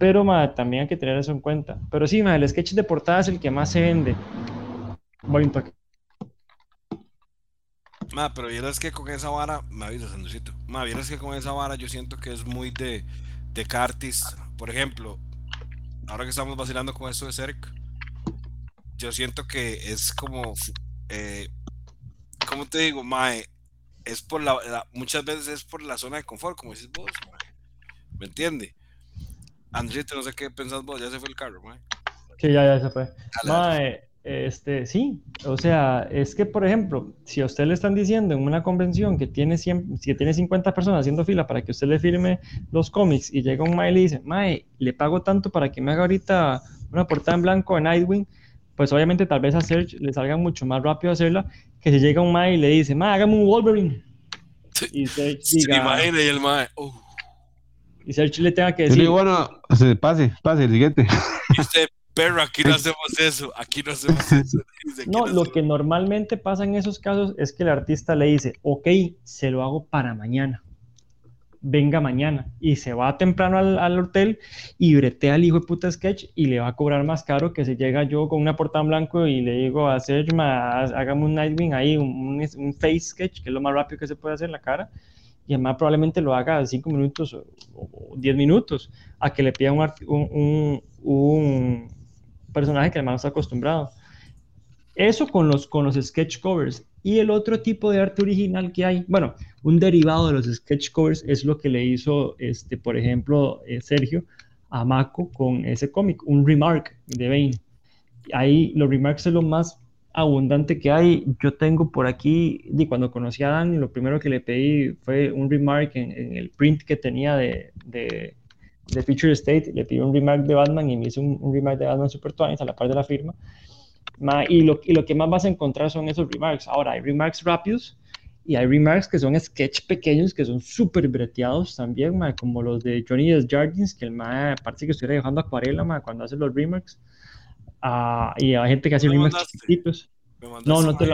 Pero también hay que tener eso en cuenta. Pero sí, el sketch de portada es el que más se vende. Voy. Ma, pero vieras que con esa vara, me avisas, Andresito. Ma, vieras que con esa vara yo siento que es muy de, de cartis. Por ejemplo, ahora que estamos vacilando con esto de CERC, yo siento que es como, eh, ¿cómo te digo, mae? Es por la, muchas veces es por la zona de confort, como dices vos, ¿Me entiende? Andrito, no sé qué pensás vos, ya se fue el carro, mae. Sí, ya, ya se fue. Mae, este, sí, o sea, es que, por ejemplo, si a usted le están diciendo en una convención que tiene, 100, que tiene 50 personas haciendo fila para que usted le firme los cómics y llega un Mae y le dice, Mae, le pago tanto para que me haga ahorita una portada en blanco en Nightwing, pues obviamente tal vez a Serge le salga mucho más rápido hacerla que si llega un Mae y le dice, Mae, hágame un Wolverine. Y Serge diga, y el Mae, oh". Y Serge le tenga que decir... bueno, pase, pase, el siguiente. Y usted, pero aquí no hacemos eso, aquí no hacemos eso. no, lo que normalmente pasa en esos casos es que el artista le dice, ok, se lo hago para mañana, venga mañana, y se va temprano al, hotel y bretea al hijo de puta sketch y le va a cobrar más caro que si llega yo con una portada en blanco y le digo a Sergio, hágame un Nightwing ahí, un, un, face sketch, que es lo más rápido que se puede hacer en la cara, y además probablemente lo haga cinco minutos o, diez minutos, a que le pida un, un, un personaje que además no está acostumbrado. Eso con los, con los sketch covers. Y el otro tipo de arte original que hay, bueno, un derivado de los sketch covers es lo que le hizo, este, por ejemplo, eh, Sergio a Mako con ese cómic, un remark de Bane. Ahí los remarks es lo más abundante que hay. Yo tengo por aquí, y cuando conocí a Dan, lo primero que le pedí fue un remark en, el print que tenía de, de, de, Feature State. Le pedí un remark de Batman y me hizo un, remark de Batman Super Twins a la par de la firma. y, lo, y lo que más vas a encontrar son esos remarks. Ahora, hay remarks rápidos y hay remarks que son sketch pequeños, que son súper breteados también, como los de Johnny Jardins, que el ma parece que estuviera dejando acuarela cuando hace los remarks. Ah, y hay gente que hace remarks chiquitos. No, no te,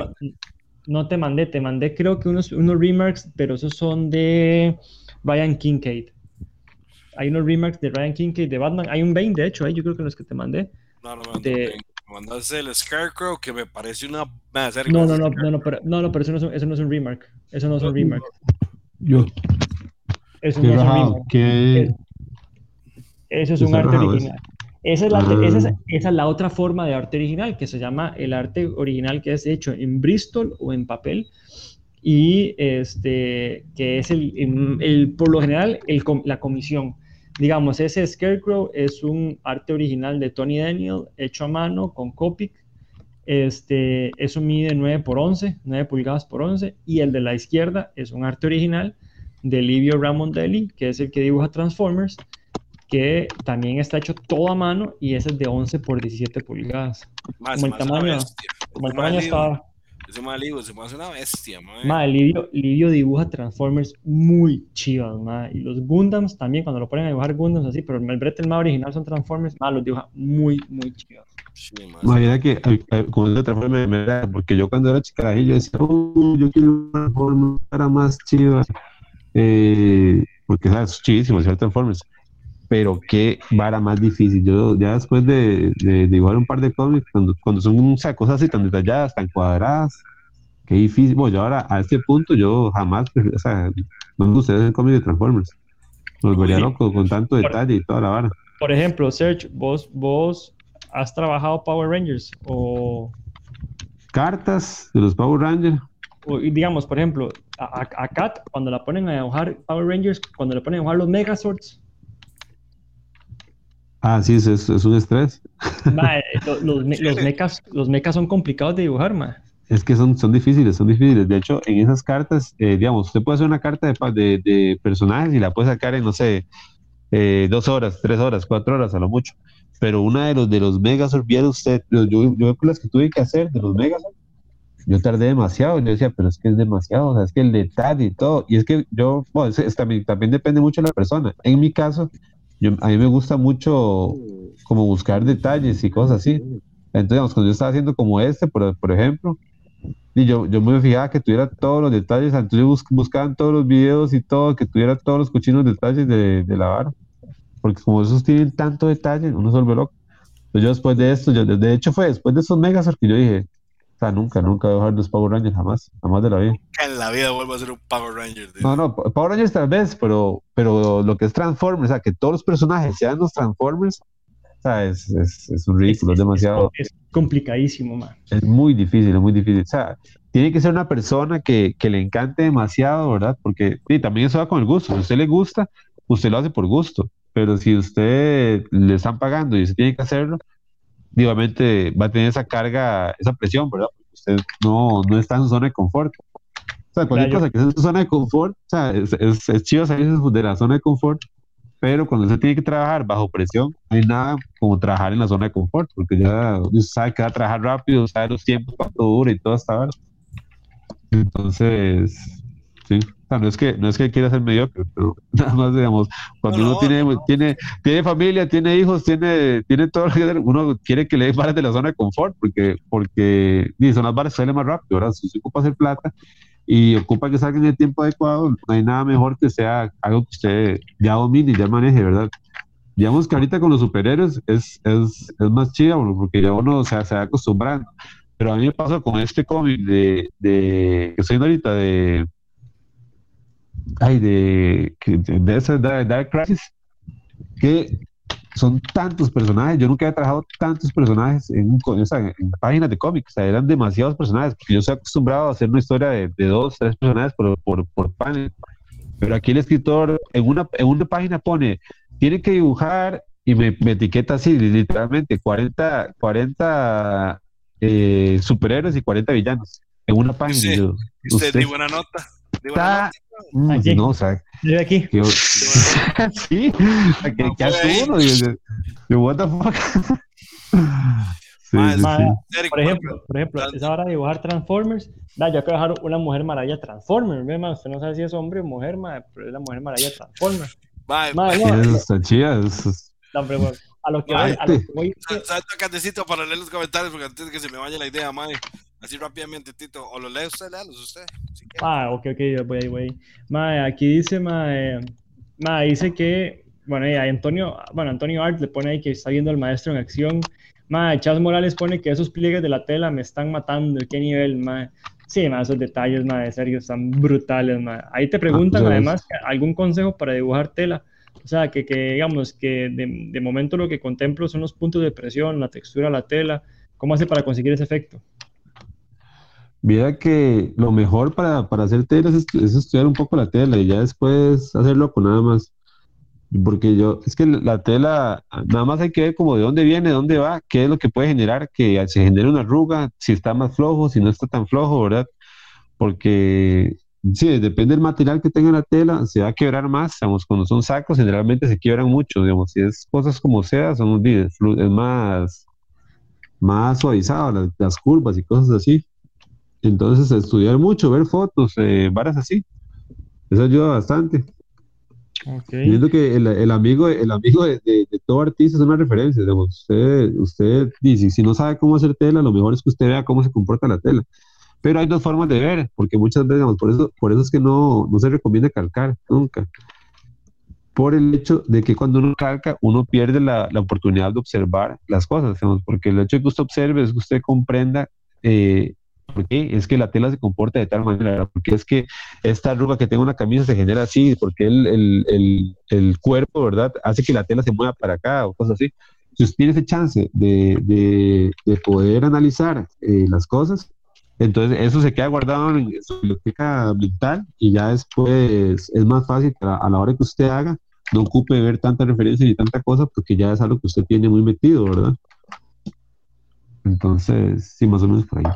no te mandé, te mandé creo que unos, unos remarks, pero esos son de Ryan Kincaid. Hay unos remarks de Ryan Kincaid de Batman. Hay un Bane, de hecho, ahí yo creo que los que te mandé. No, no, no. Me mandaste el Scarecrow que me parece una. No, no, no, no, no, pero, no, no, pero eso no, es, eso no es un remark. Eso no es un remark. Yo. Eso no es un remark. Eso es un arte original. Esa es, la, esa, es, la, otra forma de arte original, que se llama el arte original que es hecho en Bristol o en papel, y este, que es el, el por lo general el, la comisión. Digamos, ese Scarecrow es un arte original de Tony Daniel, hecho a mano con Copic. Este, eso mide 9 por 11, 9 pulgadas por 11, y el de la izquierda es un arte original de Livio Ramondelli, que es el que dibuja Transformers, que también está hecho todo a mano y ese es de 11 por 17 pulgadas. como el tamaño, como el tamaño está... Ese más Livio, se me hace una bestia, madre. Livio, Livio, dibuja Transformers muy chivas, madre. Y los Gundams también, cuando lo ponen a dibujar Gundams así, pero el brete más original son Transformers, madre, los dibuja muy, muy chivas. Sí, Imagina que con el Transformers me da, porque yo cuando era chicarajillo decía, oh, yo quiero una Transformers para más chiva. Eh, porque, ¿sabes? Chivísimo, ¿cierto? Transformers pero qué vara más difícil. Yo ya después de, dibujar un par de cómics, cuando, cuando son o sea, cosas así tan detalladas, tan cuadradas, qué difícil. Bueno, yo ahora a este punto yo jamás, o sea, no me gustaría hacer cómics de Transformers. Me volvería loco con tanto detalle y toda la vara. Por ejemplo, Serge, vos, vos has trabajado Power Rangers o... Cartas de los Power Rangers. O, digamos, por ejemplo, a, a, Kat, cuando la ponen a dibujar Power Rangers, cuando le ponen a dibujar los Megazords, Ah, sí, es, es un estrés. los, los, mecas, los mecas son complicados de dibujar, ma. Es que son, son difíciles, son difíciles. De hecho, en esas cartas, eh, digamos, usted puede hacer una carta de, de, personajes y la puede sacar en, no sé, eh, dos horas, tres horas, cuatro horas a lo mucho. Pero una de los de los Megazord, viera usted, yo, yo las que tuve que hacer de los Megazord, yo tardé demasiado. Yo decía, pero es que es demasiado, o sea, es que el detalle y todo. Y es que yo, bueno, también, también depende mucho de la persona. En mi caso, a mí me gusta mucho como buscar detalles y cosas así. Entonces, cuando yo estaba haciendo como este, por, por ejemplo, y yo, yo me fijaba que tuviera todos los detalles, entonces yo buscaba todos los videos y todo, que tuviera todos los cochinos detalles de, de la vara. Porque como esos tienen tanto detalle, uno se vuelve loco. Entonces yo después de esto, yo, de hecho fue después de esos megas que yo dije, o sea, nunca, nunca voy a dejar los Power Rangers, jamás, jamás de la vida. En la vida vuelvo a ser un Power Ranger. No, no, Power Rangers tal vez, pero, pero lo que es Transformers, o sea, que todos los personajes sean los Transformers, o sea, es, es, es un ridículo, es, demasiado. Es, complicadísimo, man. Es muy difícil, es muy difícil. O sea, tiene que ser una persona que, que le encante demasiado, ¿verdad? Porque sí, también eso va con el gusto. Si a usted le gusta, usted lo hace por gusto. Pero si usted le están pagando y usted tiene que hacerlo, obviamente va a tener esa carga, esa presión, ¿verdad? Porque usted no, no está en su zona de confort. O sea, cualquier cosa que sea en su zona de confort, o sea, es, es, es chido salir de la zona de confort, pero cuando usted tiene que trabajar bajo presión, no hay nada como trabajar en la zona de confort, porque ya usted sabe que va a trabajar rápido, sabe los tiempos, cuánto dura y todo hasta ahora. Entonces, sí no es que no es que quiera ser mediocre, pero nada más digamos, cuando uno tiene, tiene, tiene familia, tiene hijos, tiene, tiene todo lo que uno quiere que le den varas de la zona de confort, porque, porque son las que salen más rápido, ¿verdad? Si se ocupa hacer plata y ocupa que salga en el tiempo adecuado, no hay nada mejor que sea algo que usted ya domine y ya maneje, ¿verdad? Digamos que ahorita con los superhéroes es, es, es más chido, porque ya uno se va acostumbrando. Pero a mí me pasa con este cómic de, de que estoy ahorita de ay, de, de, esa Dark Crisis, que son tantos personajes, yo nunca he trabajado tantos personajes en, en, páginas de cómics, o sea, eran demasiados personajes, porque yo soy acostumbrado a hacer una historia de, de dos, tres personajes por, por, por, panel, pero aquí el escritor en una, en una página pone, tiene que dibujar y me, etiqueta así, literalmente, 40, 40 eh, superhéroes y 40 villanos en una página. usted, di buena nota. Está, mm, no, o sea, de aquí. sí, que, que hace uno. Yo, what the fuck. Sí, sí, Por ejemplo, por ejemplo, esa hora de dibujar Transformers, da, yo quiero dejar una mujer maravilla Transformers, usted no sabe si es hombre o mujer, pero es la mujer maravilla Transformers. Bye, no, está chida. a lo que voy, a lo que voy para leer los comentarios porque antes de que se me vaya la idea, mae. Así rápidamente, Tito. O lo lee usted, léalos usted. ah, ok, ok, voy ahí, voy Mae, aquí dice, mae, mae, dice que, bueno, Antonio, bueno, Antonio Art le pone ahí que está viendo al maestro en acción. Mae, Chas Morales pone que esos pliegues de la tela me están matando. ¿Qué nivel, mae? Sí, mae, esos detalles, mae, de serio, están brutales, mae. Ahí te preguntan, ah, además, algún consejo para dibujar tela. O sea, que, que digamos que de, de, momento lo que contemplo son los puntos de presión, la textura de la tela. ¿Cómo hace para conseguir ese efecto? Mira que lo mejor para, para hacer telas es, estudiar un poco la tela y ya después hacerlo con nada más. Porque yo, es que la tela, nada más hay que ver como de dónde viene, de dónde va, qué es lo que puede generar, que se genere una arruga, si está más flojo, si no está tan flojo, ¿verdad? Porque sí, depende del material que tenga la tela, se va a quebrar más, digamos, cuando son sacos generalmente se quiebran mucho, digamos, si es cosas como sea, son es más, más suavizado, las, las curvas y cosas así. Entonces, estudiar mucho, ver fotos, eh, varas así. Eso ayuda bastante. Okay. Viendo que el, amigo, el amigo de, todo artista es una referencia. usted, usted dice, si no sabe cómo hacer tela, lo mejor es que usted vea cómo se comporta la tela. Pero hay dos formas de ver, porque muchas veces, por eso, por eso es que no, no se recomienda calcar nunca. Por el hecho de que cuando uno calca, uno pierde la, la oportunidad de observar las cosas, porque el hecho de que usted observe es que usted comprenda eh, ¿Por qué? Es que la tela se comporta de tal manera, porque es que esta arruga que tengo en la camisa se genera así, porque el, el, el, cuerpo, ¿verdad? Hace que la tela se mueva para acá o cosas así. Si usted tiene ese chance de, de, de poder analizar eh, las cosas, entonces eso se queda guardado en su biblioteca mental y ya después es más fácil a, a la hora que usted haga, no ocupe ver tanta referencia y tanta cosa, porque ya es algo que usted tiene muy metido, ¿verdad? Entonces, sí, más o menos por ahí.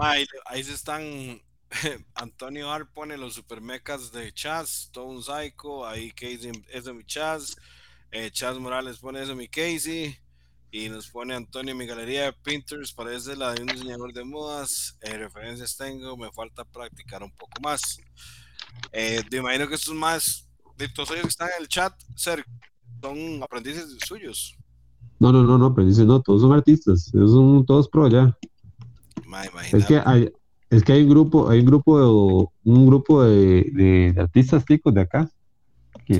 Ahí, ahí se están. Antonio Ar pone los supermecas de Chaz, todo un psycho. Ahí Casey es de mi Chaz. Eh, Chaz Morales pone eso mi Casey. Y nos pone Antonio, mi galería de Pinters parece la de un diseñador de modas. Eh, referencias tengo, me falta practicar un poco más. Eh, me imagino que estos más, de todos ellos que están en el chat, ser, son aprendices suyos. No, no, no, no, aprendices no, todos son artistas, son todos pro ya es que hay, es que hay un grupo, hay un grupo de, un grupo de, artistas ticos de acá.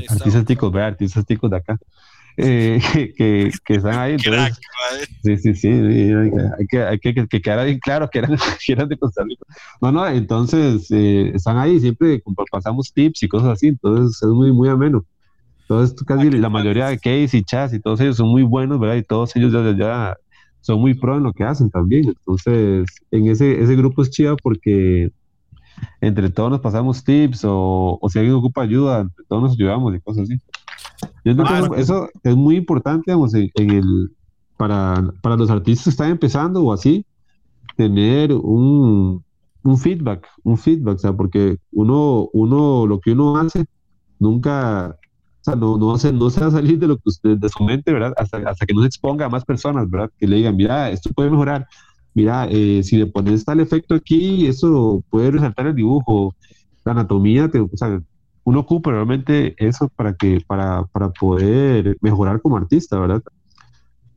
artistas ticos, ve, artistas ticos de acá. Eh, que, que, están ahí. Entonces, sí, sí, sí, hay que, hay que, que quedara bien claro que eran, que eran de Costa Rica. No, no, entonces eh, están ahí, siempre pasamos tips y cosas así, entonces es muy, muy ameno. Entonces, casi la mayoría de Case y Chas y todos ellos son muy buenos, ¿verdad? Y todos ellos ya, ya son muy pro en lo que hacen también. Entonces, en ese, ese grupo es chido porque entre todos nos pasamos tips o, o si alguien ocupa ayuda, entre todos nos ayudamos y cosas así. Yo creo que eso es muy importante, digamos, en, el, para, para, los artistas que están empezando o así, tener un, un feedback, un feedback, o sea, porque uno, uno, lo que uno hace, nunca, o sea, no, no, se, no se va a salir de lo que usted, de su mente, ¿verdad? Hasta, hasta que no se exponga a más personas, ¿verdad? Que le digan, mira, esto puede mejorar. Mira, eh, si le pones tal efecto aquí, eso puede resaltar el dibujo, la anatomía, te, o sea, uno ocupa realmente eso para que, para, para poder mejorar como artista, ¿verdad?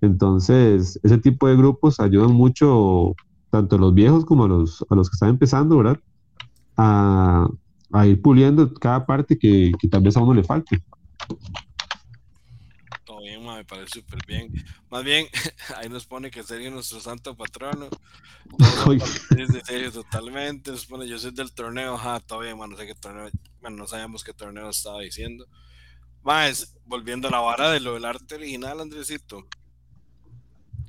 Entonces, ese tipo de grupos ayudan mucho, tanto a los viejos como a los, a los que están empezando, ¿verdad? A, a ir puliendo cada parte que, que tal vez a uno le falte. Todo bien, me parece súper bien. Más bien, ahí nos pone que sería nuestro santo patrono. Es de serio totalmente. Nos pone, yo soy del torneo. Ajá, todo bien, no sé qué torneo. Bueno, no sabíamos qué torneo estaba diciendo. Más, volviendo a la vara de lo del arte original, Andresito.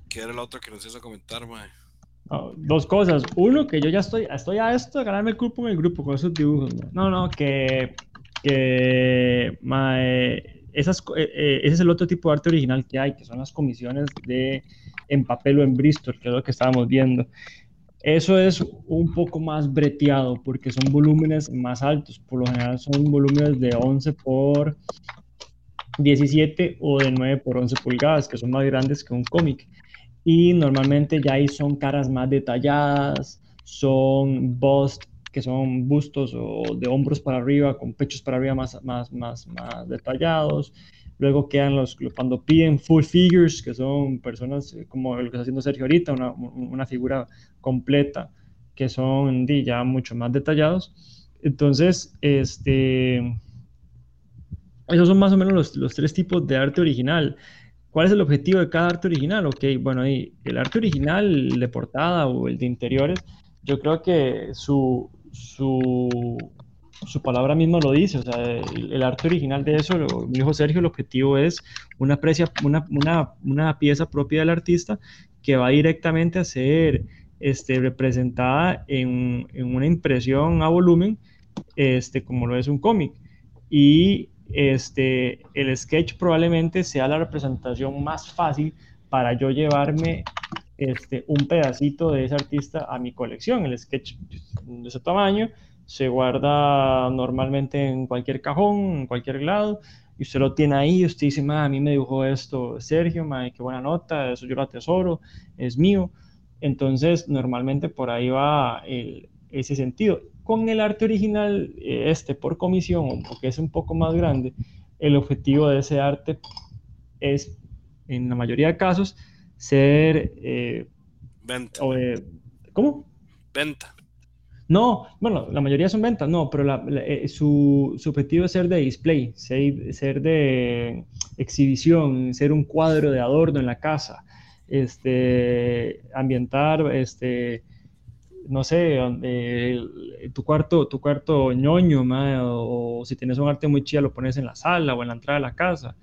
¿Qué era el otro que nos hizo comentar, mae? dos cosas. Uno, que yo ya estoy, estoy a esto de ganarme el cupo en el grupo con esos dibujos. No, no, que que esas, eh, eh, ese es el otro tipo de arte original que hay, que son las comisiones de en papel o en Bristol, que es lo que estábamos viendo. Eso es un poco más breteado porque son volúmenes más altos. Por lo general son volúmenes de 11 por 17 o de 9 por 11 pulgadas, que son más grandes que un cómic. Y normalmente ya ahí son caras más detalladas, son bust, que son bustos o de hombros para arriba, con pechos para arriba más, más, más, más detallados. Luego quedan los, cuando piden full figures, que son personas eh, como lo que está haciendo Sergio ahorita, una, una figura completa, que son ya mucho más detallados. Entonces, este, esos son más o menos los, los, tres tipos de arte original. ¿Cuál es el objetivo de cada arte original? Ok, bueno, ahí el arte original de portada o el de interiores, yo creo que su, su, su palabra misma lo dice, o sea, el, arte original de eso, lo dijo Sergio, el objetivo es una, aprecia, una, una, una, pieza propia del artista que va directamente a ser este, representada en, en, una impresión a volumen, este, como lo es un cómic. Y este, el sketch probablemente sea la representación más fácil para yo llevarme este, un pedacito de ese artista a mi colección. El sketch de ese tamaño se guarda normalmente en cualquier cajón, en cualquier lado, y usted lo tiene ahí, usted dice, a mí me dibujó esto Sergio, ma, qué buena nota, eso yo lo atesoro, es mío. Entonces, normalmente por ahí va ese sentido. Con el arte original, eh, este por comisión, porque es un poco más grande, el objetivo de ese arte es, en la mayoría de casos, ser... Eh, Venta. ¿Cómo? Venta. No, bueno, la mayoría son ventas, no, pero eh, su, objetivo es ser de display, ser, de exhibición, ser un cuadro de adorno en la casa, este, ambientar, este, no sé, tu cuarto, tu cuarto ñoño, o, si tienes un arte muy chido lo pones en la sala o en la entrada de la casa.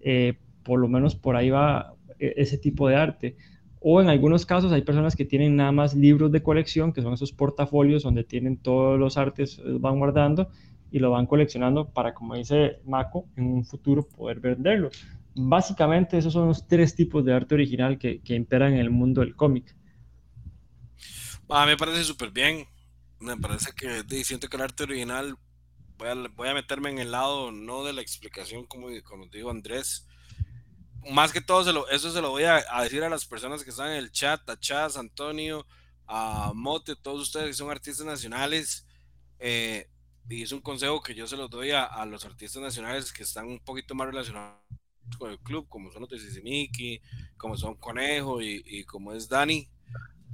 Eh, por lo menos por ahí va ese tipo de arte. O en algunos casos hay personas que tienen nada más libros de colección, que son esos portafolios donde tienen todos los artes, van guardando y lo van coleccionando para, como dice Mako, en un futuro poder venderlo. Básicamente esos son los tres tipos de arte original que, que imperan en el mundo del cómic. A mí me parece súper bien. Me parece que siento que el arte original, voy a, voy a meterme en el lado no de la explicación, como, como digo Andrés, más que todo, eso se lo voy a, decir a las personas que están en el chat, a Chaz, Antonio, a Mote, todos ustedes que son artistas nacionales. Eh, y es un consejo que yo se los doy a, los artistas nacionales que están un poquito más relacionados con el club, como son los de Sisimiki, como son Conejo y, como es Dani.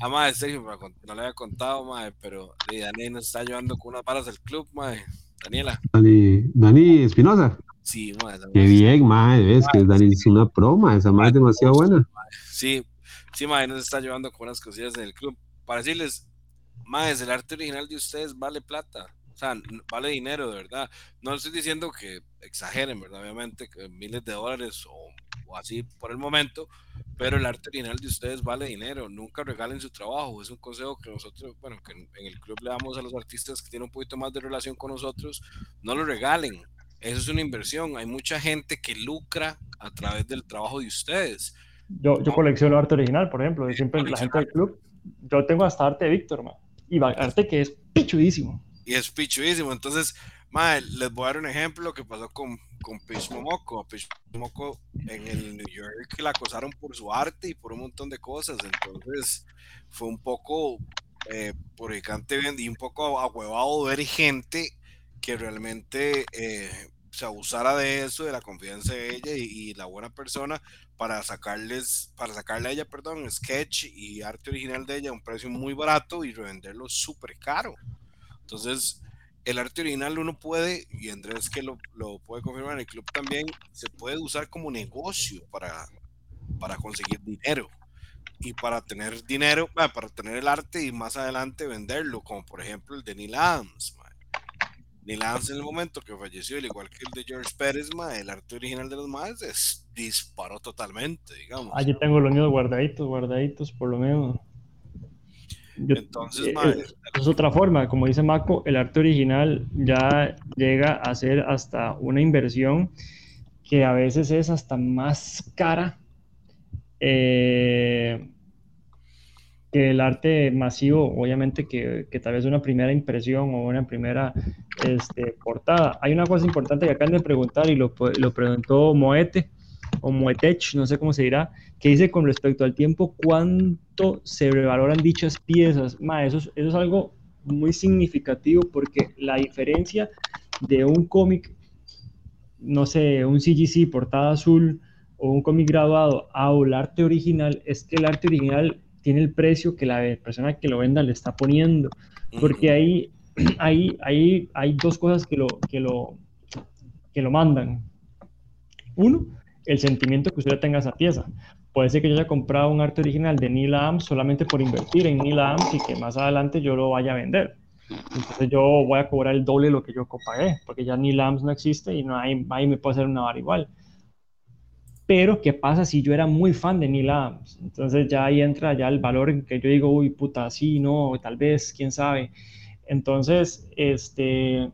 Ah, madre, Sergio, no le había contado, madre, pero Dani nos está llevando con unas balas del club, madre. Daniela. Dani, Dani Espinosa. Sí, Qué bien, madre, ves que Dani es una proma, esa madre es demasiado buena. Sí, sí, madre, nos está llevando con unas cosillas en el club. Para decirles, madre, el arte original de ustedes vale plata. O sea, vale dinero, de verdad. No estoy diciendo que exageren, ¿verdad? Obviamente, que miles de dólares o, así por el momento, pero el arte original de ustedes vale dinero. Nunca regalen su trabajo. Es un consejo que nosotros, bueno, que en el club le damos a los artistas que tienen un poquito más de relación con nosotros. No lo regalen eso es una inversión. Hay mucha gente que lucra a través del trabajo de ustedes. Yo, yo colecciono arte original, por ejemplo. siempre la gente del club. Yo tengo hasta arte de Víctor, man. Y arte que es pichudísimo. Y es pichudísimo. Entonces, madre, les voy a dar un ejemplo que pasó con, con Pitch Momoko. Pitch Momoko en el New York la acosaron por su arte y por un montón de cosas. Entonces, fue un poco eh, purificante y un poco ahuevado ver gente que realmente eh, se abusara de eso, de la confianza de ella y, la buena persona para sacarles, para sacarle a ella, perdón, sketch y arte original de ella a un precio muy barato y revenderlo súper caro. Entonces, el arte original uno puede, y Andrés que lo, puede confirmar en el club también, se puede usar como negocio para, para conseguir dinero y para tener dinero, ah, para tener el arte y más adelante venderlo, como por ejemplo el de Neil Adams. Ni Lance en el momento que falleció, al igual que el de George Pérez, el arte original de los más disparó totalmente, digamos. Allí tengo los míos guardaditos, guardaditos, por lo menos. Entonces, eh, es otra forma, como dice Mako, el arte original ya llega a ser hasta una inversión que a veces es hasta más cara eh, que el arte masivo, obviamente que, que, tal vez una primera impresión o una primera este, portada. Hay una cosa importante que acaban de preguntar y lo, lo preguntó Moete o Moetech, no sé cómo se dirá, que dice con respecto al tiempo cuánto se revaloran dichas piezas. Ma, eso, eso es algo muy significativo porque la diferencia de un cómic, no sé, un CGC portada azul o un cómic graduado a el arte original es que el arte original tiene el precio que la persona que lo venda le está poniendo. Porque ahí, ahí, ahí hay dos cosas que lo, que lo, que lo mandan. Uno, el sentimiento que usted tenga esa pieza. Puede ser que yo haya comprado un arte original de Neil Adams solamente por invertir en Neil Adams y que más adelante yo lo vaya a vender. Entonces yo voy a cobrar el doble de lo que yo pagué, porque ya Neil Adams no existe y no hay, ahí me puede hacer una vara igual. Pero, ¿qué pasa si yo era muy fan de Neil Adams? Entonces ya ahí entra ya el valor en que yo digo, uy, puta, sí, no, tal vez, quién sabe. Entonces, este,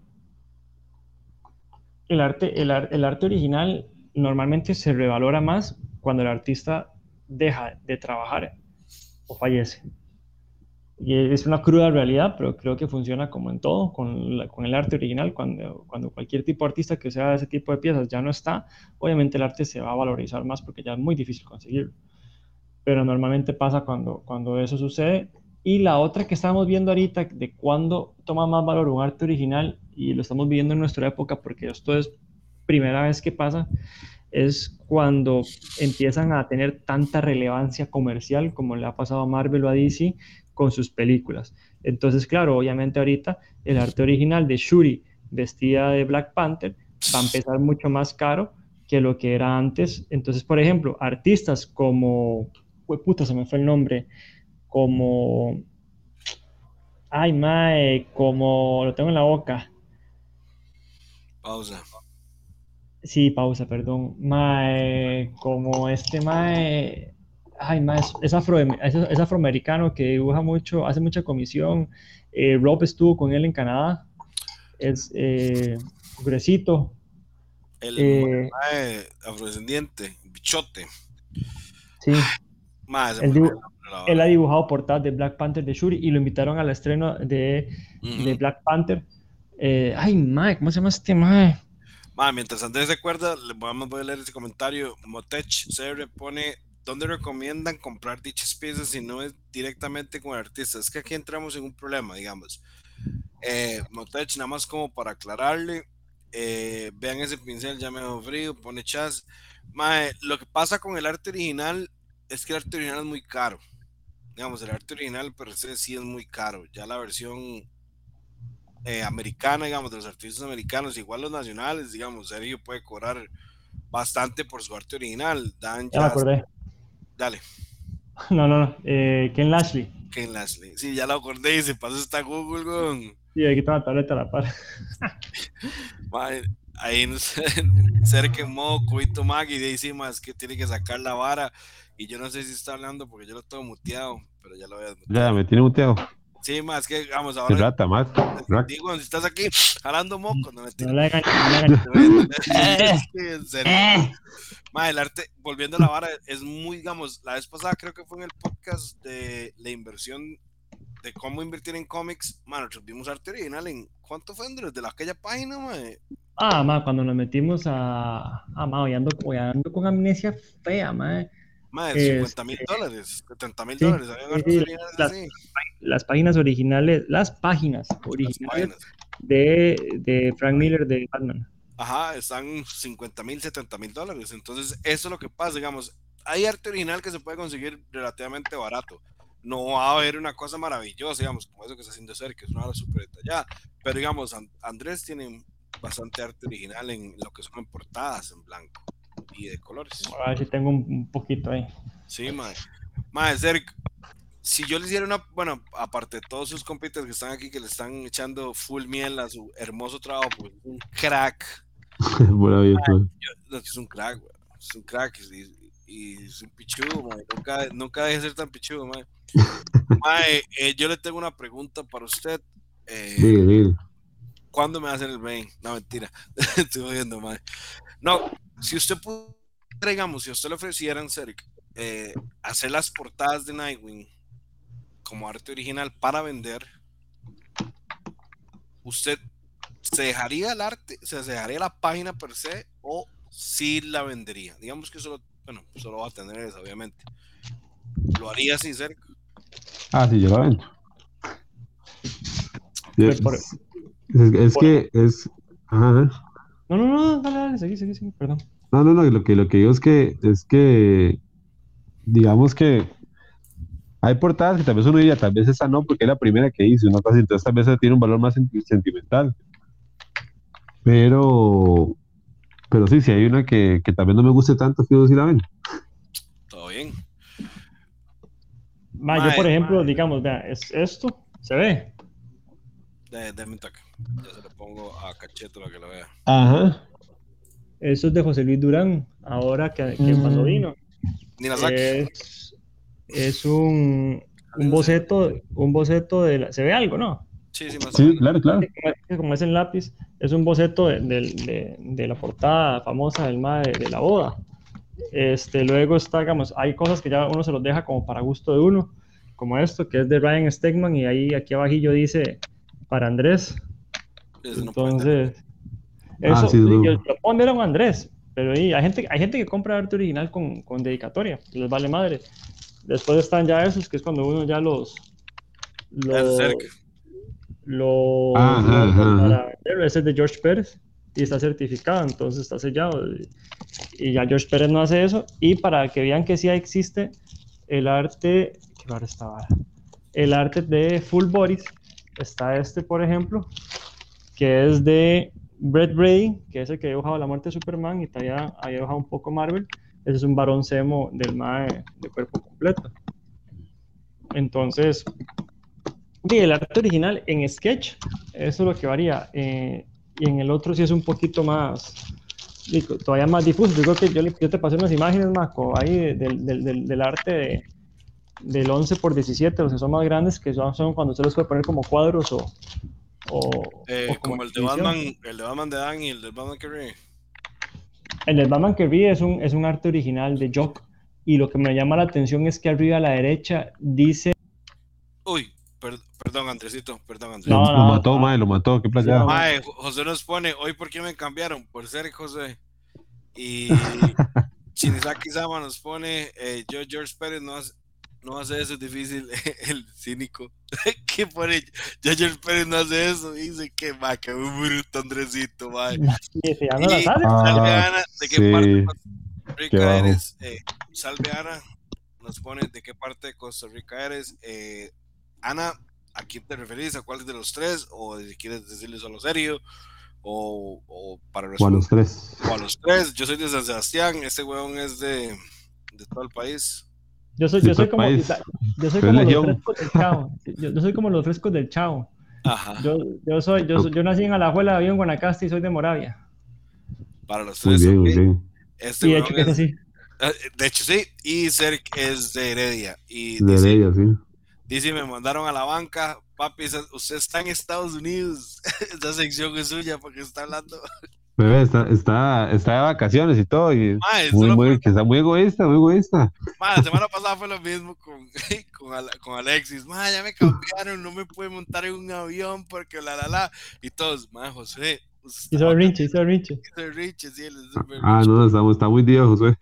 el arte, el, el arte original normalmente se revalora más cuando el artista deja de trabajar o fallece. Y es una cruda realidad, pero creo que funciona como en todo, con, con, el arte original. Cuando, cuando cualquier tipo de artista que sea de ese tipo de piezas ya no está, obviamente el arte se va a valorizar más porque ya es muy difícil conseguirlo. Pero normalmente pasa cuando, cuando eso sucede. Y la otra que estamos viendo ahorita, de cuándo toma más valor un arte original, y lo estamos viendo en nuestra época, porque esto es primera vez que pasa es cuando empiezan a tener tanta relevancia comercial como le ha pasado a Marvel o a DC con sus películas. Entonces, claro, obviamente ahorita el arte original de Shuri vestida de Black Panther va a empezar mucho más caro que lo que era antes. Entonces, por ejemplo, artistas como, puta, se me fue el nombre, como, ay, mae, como, lo tengo en la boca. Pausa. Sí, pausa, perdón. Mae, como este Mae, ay, mae, es, afro, es, afroamericano que dibuja mucho, hace mucha comisión. Eh, Rob estuvo con él en Canadá. Es eh, gruesito. El eh, mae afrodescendiente, bichote. Sí. él, ha dibujado portadas de Black Panther de Shuri y lo invitaron al estreno de, de Black Panther. Eh, ay, mae, ¿cómo se llama este mae? mientras Andrés recuerda, le vamos a leer ese comentario. Motech se pone ¿dónde recomiendan comprar dichas piezas si no es directamente con el artista? Es que aquí entramos en un problema, digamos. Eh, Motech, nada más como para aclararle, eh, vean ese pincel, ya me he frío, pone chas. lo que pasa con el arte original es que el arte original es muy caro. Digamos, el arte original per se sí es muy caro. Ya la versión eh, americana, digamos, de los artistas americanos, igual los nacionales, digamos, Sergio puede cobrar bastante por su arte original. Dan ya me acordé. Dale. No, no, no. Eh, Ken Lashley. Ken Lashley. Sí, ya lo acordé y se pasó hasta Google, con. Sí, aquí está la tableta a la par. ahí no sé, cerca en modo Coito Mag y de sí más que tiene que sacar la vara. Y yo no sé si está hablando porque yo lo tengo muteado, pero ya lo voy a. Ya, me tiene muteado. Sí, más que, vamos, ahora. Rata, más. Digo, si estás aquí jalando moco, no me No le En serio. el arte, volviendo a la vara, es muy, digamos, la vez pasada creo que fue en el podcast de la inversión, de cómo invertir en cómics. Mano, nosotros vimos arte original en. ¿Cuánto fue, Andrés? De la, aquella página, mae. Ah, ma, cuando nos metimos a. Ah, ma, ando, ando con amnesia fea, mae más de 50 mil dólares, 70 mil dólares. las, páginas originales, las páginas originales De, de, Frank Miller de Batman. Ajá, están 50 mil, 70 mil dólares. Entonces, eso es lo que pasa, digamos. Hay arte original que se puede conseguir relativamente barato. No va a haber una cosa maravillosa, digamos, como eso que está haciendo ser, que es una súper detallada. Pero, digamos, Andrés tiene bastante arte original en lo que son portadas en blanco y de colores. A ver si tengo un, poquito ahí. Sí, madre. Madre, Sergio, si yo le hiciera una, bueno, aparte de todos sus compitas que están aquí, que le están echando full miel a su hermoso trabajo, pues un crack. Buena vida, es un crack, güey. Es un crack. y es un pichudo, Nunca, nunca deje de ser tan pichudo, mae. Eh, yo le tengo una pregunta para usted. Eh, ¿Cuándo me va a hacer el main? No, mentira. Estoy viendo, mae. No, si usted pudiera, digamos, si usted le ofrecieran, Ceric, eh, hacer las portadas de Nightwing como arte original para vender, ¿usted se dejaría el arte, se dejaría la página per se o sí la vendería? Digamos que solo, bueno, solo va a tener eso, obviamente. ¿Lo haría sin ser? Ah, sí, yo la vendo. Es, que es. No, no, no, dale, dale, seguí, seguí, seguí, perdón. No, no, no, lo que, lo que digo es que, es que, digamos que hay portadas que tal vez uno diría, tal vez esa no, porque es la primera que hice, una cosa, entonces tal vez tiene un valor más sentimental. Pero, pero sí, si hay una que, que tal vez no me guste tanto, quiero decir la ven. Todo bien. yo, por ejemplo, digamos, vea, es esto, ¿se ve? Déjame un toque. Ya se lo pongo a Cacheto para que lo vea. Ajá. Eso es de José Luis Durán, ahora que, cuando mm. vino. Es, es un, un, boceto, un boceto de la, ¿se ve algo, no? Sí, sí, más sí claro, claro. Como es en lápiz, es un boceto de, de, de la portada famosa del MAE de, la boda. Este, luego está, digamos, hay cosas que ya uno se los deja como para gusto de uno, como esto, que es de Ryan Stegman, y ahí aquí abajillo dice para Andrés. Entonces, eso, ah, sí, yo, lo pondieron Andrés, pero hay gente, hay gente que compra arte original con, con dedicatoria, les vale madre. Después están ya esos, que es cuando uno ya los. los lo, ese es de George Pérez y está certificado, entonces está sellado. Y, ya George Pérez no hace eso. Y para que vean que sí existe el arte, ¿qué bar estaba? El arte de Full Bodies, está este, por ejemplo, que es de Brett Brady, que es el que ha dibujado la muerte de Superman y todavía ha dibujado un poco Marvel. Ese es un varón semo del MAE de cuerpo completo. Entonces, el arte original en sketch, eso es lo que varía. Eh, y en el otro sí es un poquito más, todavía más difuso. Yo creo que yo, te pasé unas imágenes, Marco, ahí del, arte de, del 11 por 17, los que son más grandes, que son, son cuando se los puede poner como cuadros o, eh, como, el de Batman, el de Batman de Dan y el de Batman Kerry. El de Batman Kerry es un, es un arte original de Jock. Y lo que me llama la atención es que arriba a la derecha dice. Uy, perdón, Andresito, perdón, Andresito. No, lo mató, mae, lo mató, qué playa. Mae, José nos pone, hoy por qué me cambiaron, por ser José. Y Chinizaki Sama nos pone, eh, yo, George Pérez, no, no hace eso, es difícil, el cínico. que pone, George Pérez no hace eso, dice que va, que un bruto Andresito, va. Sí, sí, no salve ah, Ana, ¿de qué parte de Costa Rica eres? Eh, salve Ana, nos pone de qué parte de Costa Rica eres. Eh, Ana, ¿a quién te referís? ¿A cuál de los tres? ¿O quieres decirle solo serio? O, o para o a los tres. O a los tres. Yo soy de San Sebastián, este huevón es de, de todo el país. Yo soy, yo soy como, yo soy como los frescos del Chavo. Yo, soy como los frescos del Chavo. Ajá. Yo, yo, soy, yo, yo nací en Alajuela, vivo en Guanacaste y soy de Moravia. Para los tres. Muy bien, muy Este de hecho que es así. Eh, de hecho sí, y Cerc es de Heredia. Y de dice, Heredia, sí. Dice, me mandaron a la banca, papi, usted está en Estados Unidos. Esta sección es suya porque está hablando Bebé, está, está, está de vacaciones y todo, y muy, muy, que está muy egoísta, muy egoísta. la semana pasada fue lo mismo con, con, con Alexis. Ma, ya me cambiaron, no me puede montar en un avión porque la la la. Y todos, ma, José. Y soy Richie, soy Richie. Soy Richie, sí, él es Ah, no, estamos, está muy día, José.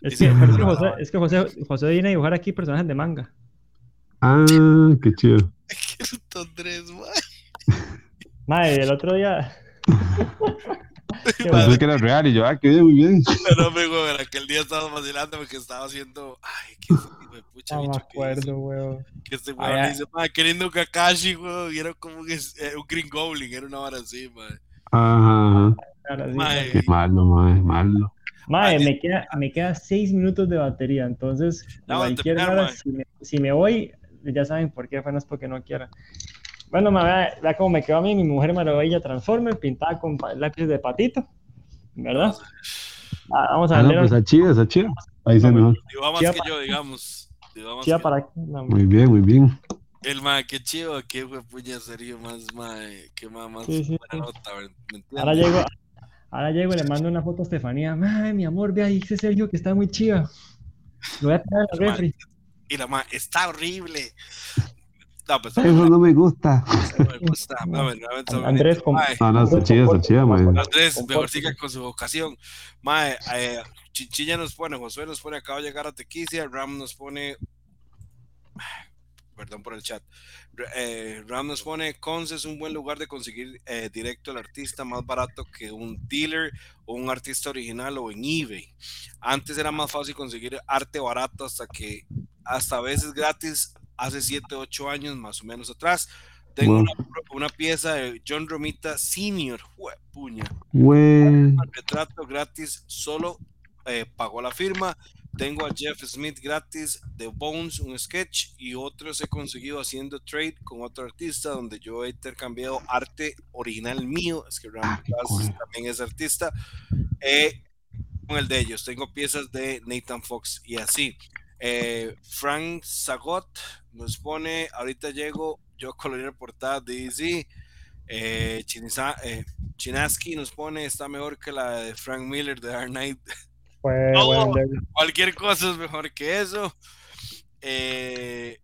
Es que, es que, José, es que José, José viene a dibujar aquí personajes de manga. Ah, qué chido. Qué puto Andrés, Madre, el otro día Pensé que era real y yo, ah, qué muy bien. Pero, me güey, aquel día estaba vacilando porque estaba haciendo, ay, qué hijo pucha, No me acuerdo, weón. Que este weón dice, ma, queriendo Kakashi, weón, y era como un, eh, un Green Goblin, era una vara así, man. Ajá. Qué malo, mae, malo. Mae, me queda, me queda seis minutos de batería, entonces, no, cualquier hora, si me, si me voy, ya saben por qué, es porque no quiera. Bueno, vea, vea cómo me quedó a mí, mi mujer maravilla Transformer, pintada con lápiz de patito, ¿verdad? Ah, vamos a ah, ver. No, pues a Chivas, a Chivas. Ahí se mejor. Digo más que yo, digamos. Chivas que... para Muy bien, muy bien. El ma, qué chido, qué puña sería más, ma, qué más, más sí, sí, nota, Ahora llego, ahora llego y le mando una foto a Estefanía. Ay, mi amor, ve ahí ese Sergio que está muy chido. Lo voy a traer al refri. Y la ma, está horrible. No, pues, Eso no me gusta. No me gusta. No, no, Andrés, con... no, no, está chido, está chido, Andrés, mejor siga con su vocación. Mae, eh, Chinchilla nos pone, Josué nos pone, acaba de llegar a Tequicia, Ram nos pone perdón por el chat. Eh, Ram nos pone, Cons es un buen lugar de conseguir eh, directo al artista más barato que un dealer o un artista original o en eBay. Antes era más fácil conseguir arte barato hasta que, hasta a veces gratis, hace 7, 8 años más o menos atrás. Tengo una, pieza de John Romita Senior, puña. Un retrato gratis, solo eh, pagó la firma tengo a Jeff Smith gratis de Bones, un sketch, y otros he conseguido haciendo trade con otro artista donde yo he intercambiado arte original mío, es que ah, también es artista, eh, con el de ellos. Tengo piezas de Nathan Fox y así. Eh, Frank Zagot nos pone, ahorita llego, yo coloreé portada de DC. Eh, eh, Chinaski nos pone, está mejor que la de Frank Miller de Dark Knight. cualquier cosa es mejor que eso. Eh,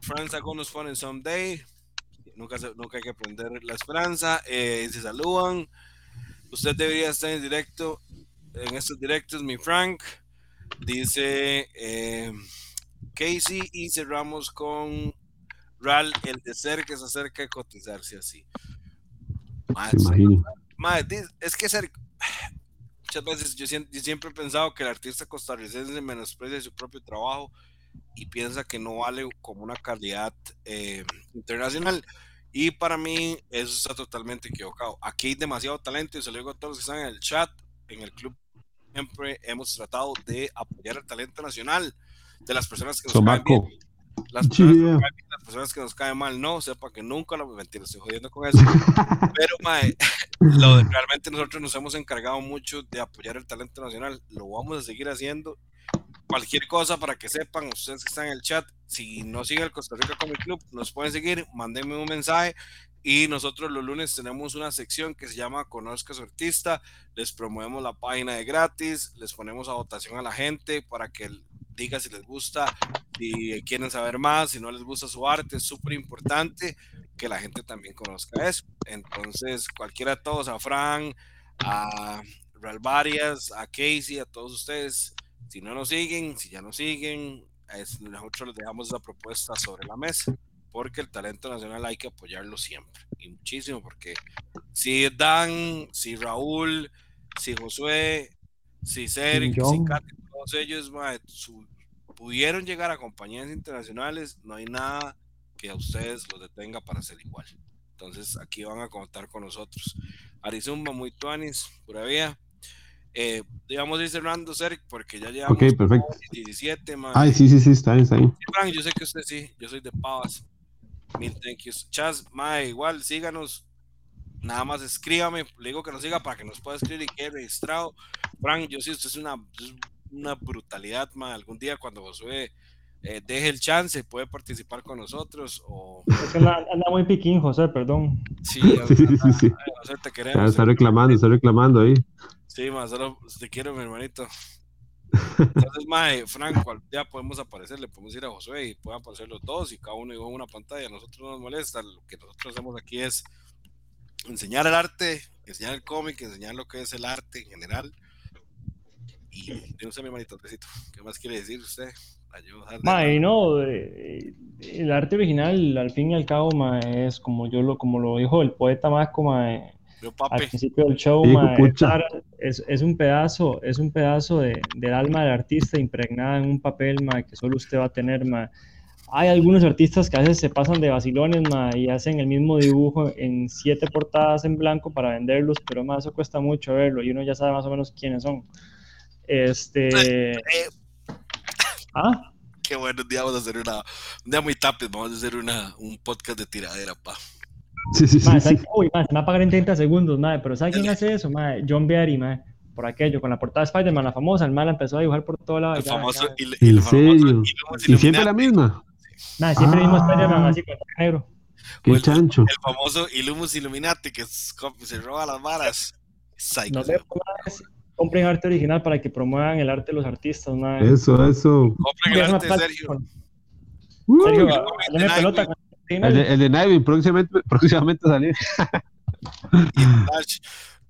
Franz nos pone Someday. Nunca, nunca hay que aprender la esperanza. Eh, se saludan. Usted debería estar en directo. En estos directos, mi Frank. Dice eh, Casey y cerramos con Ral, el de ser que se acerca a cotizarse así. es que ser, muchas veces yo, siempre he pensado que el artista costarricense menosprecia su propio trabajo y piensa que no vale como una calidad eh, internacional. Y para mí eso está totalmente equivocado. Aquí hay demasiado talento y se lo digo a todos los que están en el chat, en el club. Siempre hemos tratado de apoyar el talento nacional de las personas que nos caen bien. Las personas, que nos caen mal, no, sepa que nunca lo mentira, estoy jodiendo con eso. Pero, mae, lo realmente nosotros nos hemos encargado mucho de apoyar el talento nacional, lo vamos a seguir haciendo. Cualquier cosa para que sepan, ustedes que están en el chat, si no siguen el Costa Rica Comic Club, nos pueden seguir, mándenme un mensaje y nosotros los lunes tenemos una sección que se llama Conozca a su artista, les promovemos la página de gratis, les ponemos a votación a la gente para que diga si les gusta, si quieren saber más, si no les gusta su arte, es súper importante que la gente también conozca eso. Entonces, cualquiera de todos, a Fran, a Ralvarias, a Casey, a todos ustedes, si no nos siguen, si ya nos siguen, nosotros les dejamos la propuesta sobre la mesa, porque el talento nacional hay que apoyarlo siempre, y muchísimo, porque si Dan, si Raúl, si Josué, si Sergio, si Katy, todos ellos pudieron llegar a compañías internacionales, no hay nada que a ustedes los detenga para ser igual. Entonces aquí van a contar con nosotros. Arizumba, muy tuanis, pura vía. Eh, digamos ir cerrando, Sergio, porque ya llevamos okay, perfecto. 17, Ay, sí, sí, sí, está bien, está bien. Frank, yo sé que usted sí, yo soy de Pavas. Mil thank yous. Chas, mae, igual, síganos. Nada más escríbame, le digo que nos siga para que nos pueda escribir y quede registrado. Frank, yo sí, usted es una, una brutalidad, mae. Algún día cuando Josué eh, deje el chance, puede participar con nosotros. O... Es que anda, muy piquín, José, perdón. Sí, sí, sí, sí. José, te queremos. Está reclamando, está reclamando ahí. Sí, más solo te quiero, mi hermanito. Entonces, mae, Franco, ya podemos aparecer, le podemos ir a Josué y pueden aparecer los dos y cada uno en una pantalla. A nosotros no nos molesta, lo que nosotros hacemos aquí es enseñar el arte, enseñar el cómic, enseñar lo que es el arte en general. Y no sé, mi hermanito, ¿qué más quiere decir usted? no, eh, el arte original, al fin y al cabo, es como yo lo, como lo dijo el poeta más como al principio del show, es, un pedazo, es un pedazo de, del alma del artista impregnada en un papel que solo usted va a tener. Hay algunos artistas que a veces se pasan de vacilones y hacen el mismo dibujo en siete portadas en blanco para venderlos, pero más eso cuesta mucho verlo y uno ya sabe más o menos quiénes son. Este. Eh, ¿Ah? Qué bueno, un día vamos a hacer una. Un día muy tapes, vamos a hacer una, un podcast de tiradera, pa. Sí, sí, sí. Uy, se me va a pagar en 30 segundos, madre, pero ¿sabe quién hace eso, madre? John Beatty, madre. por aquello, con la portada de Spider-Man, la famosa, el mal empezó a dibujar por todo lado. El famoso, Y, ¿En serio? ¿Y siempre la misma? Nada, siempre ah. Spider-Man así con negro. Qué el, chancho. El famoso Illumus Illuminati que se roba las varas. No compren arte original para que promuevan el arte de los artistas. Eso, eso. Compren el arte de Sergio. Uh, Sergio, el, pelota el, de, el de Navy próximamente, próximamente salir. y el Flash.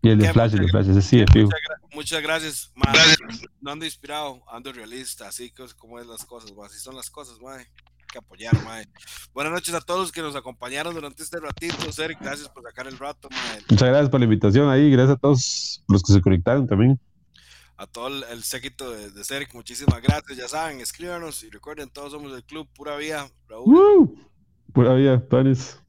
Y el de Flash, el de Flash, ese sí es muchas, muchas, gracias, man. No ando inspirado, ando realista, así como es las cosas, así son las cosas, man que apoyar, mae. Buenas noches a todos los que nos acompañaron durante este ratito, Sergio. Gracias por sacar el rato, mae. Muchas gracias por la invitación ahí. Gracias a todos los que se conectaron también. A todo el, séquito de, de muchísimas gracias. Ya saben, escríbanos y recuerden, todos somos del club Pura Vía. Raúl. pura Vía, Panes.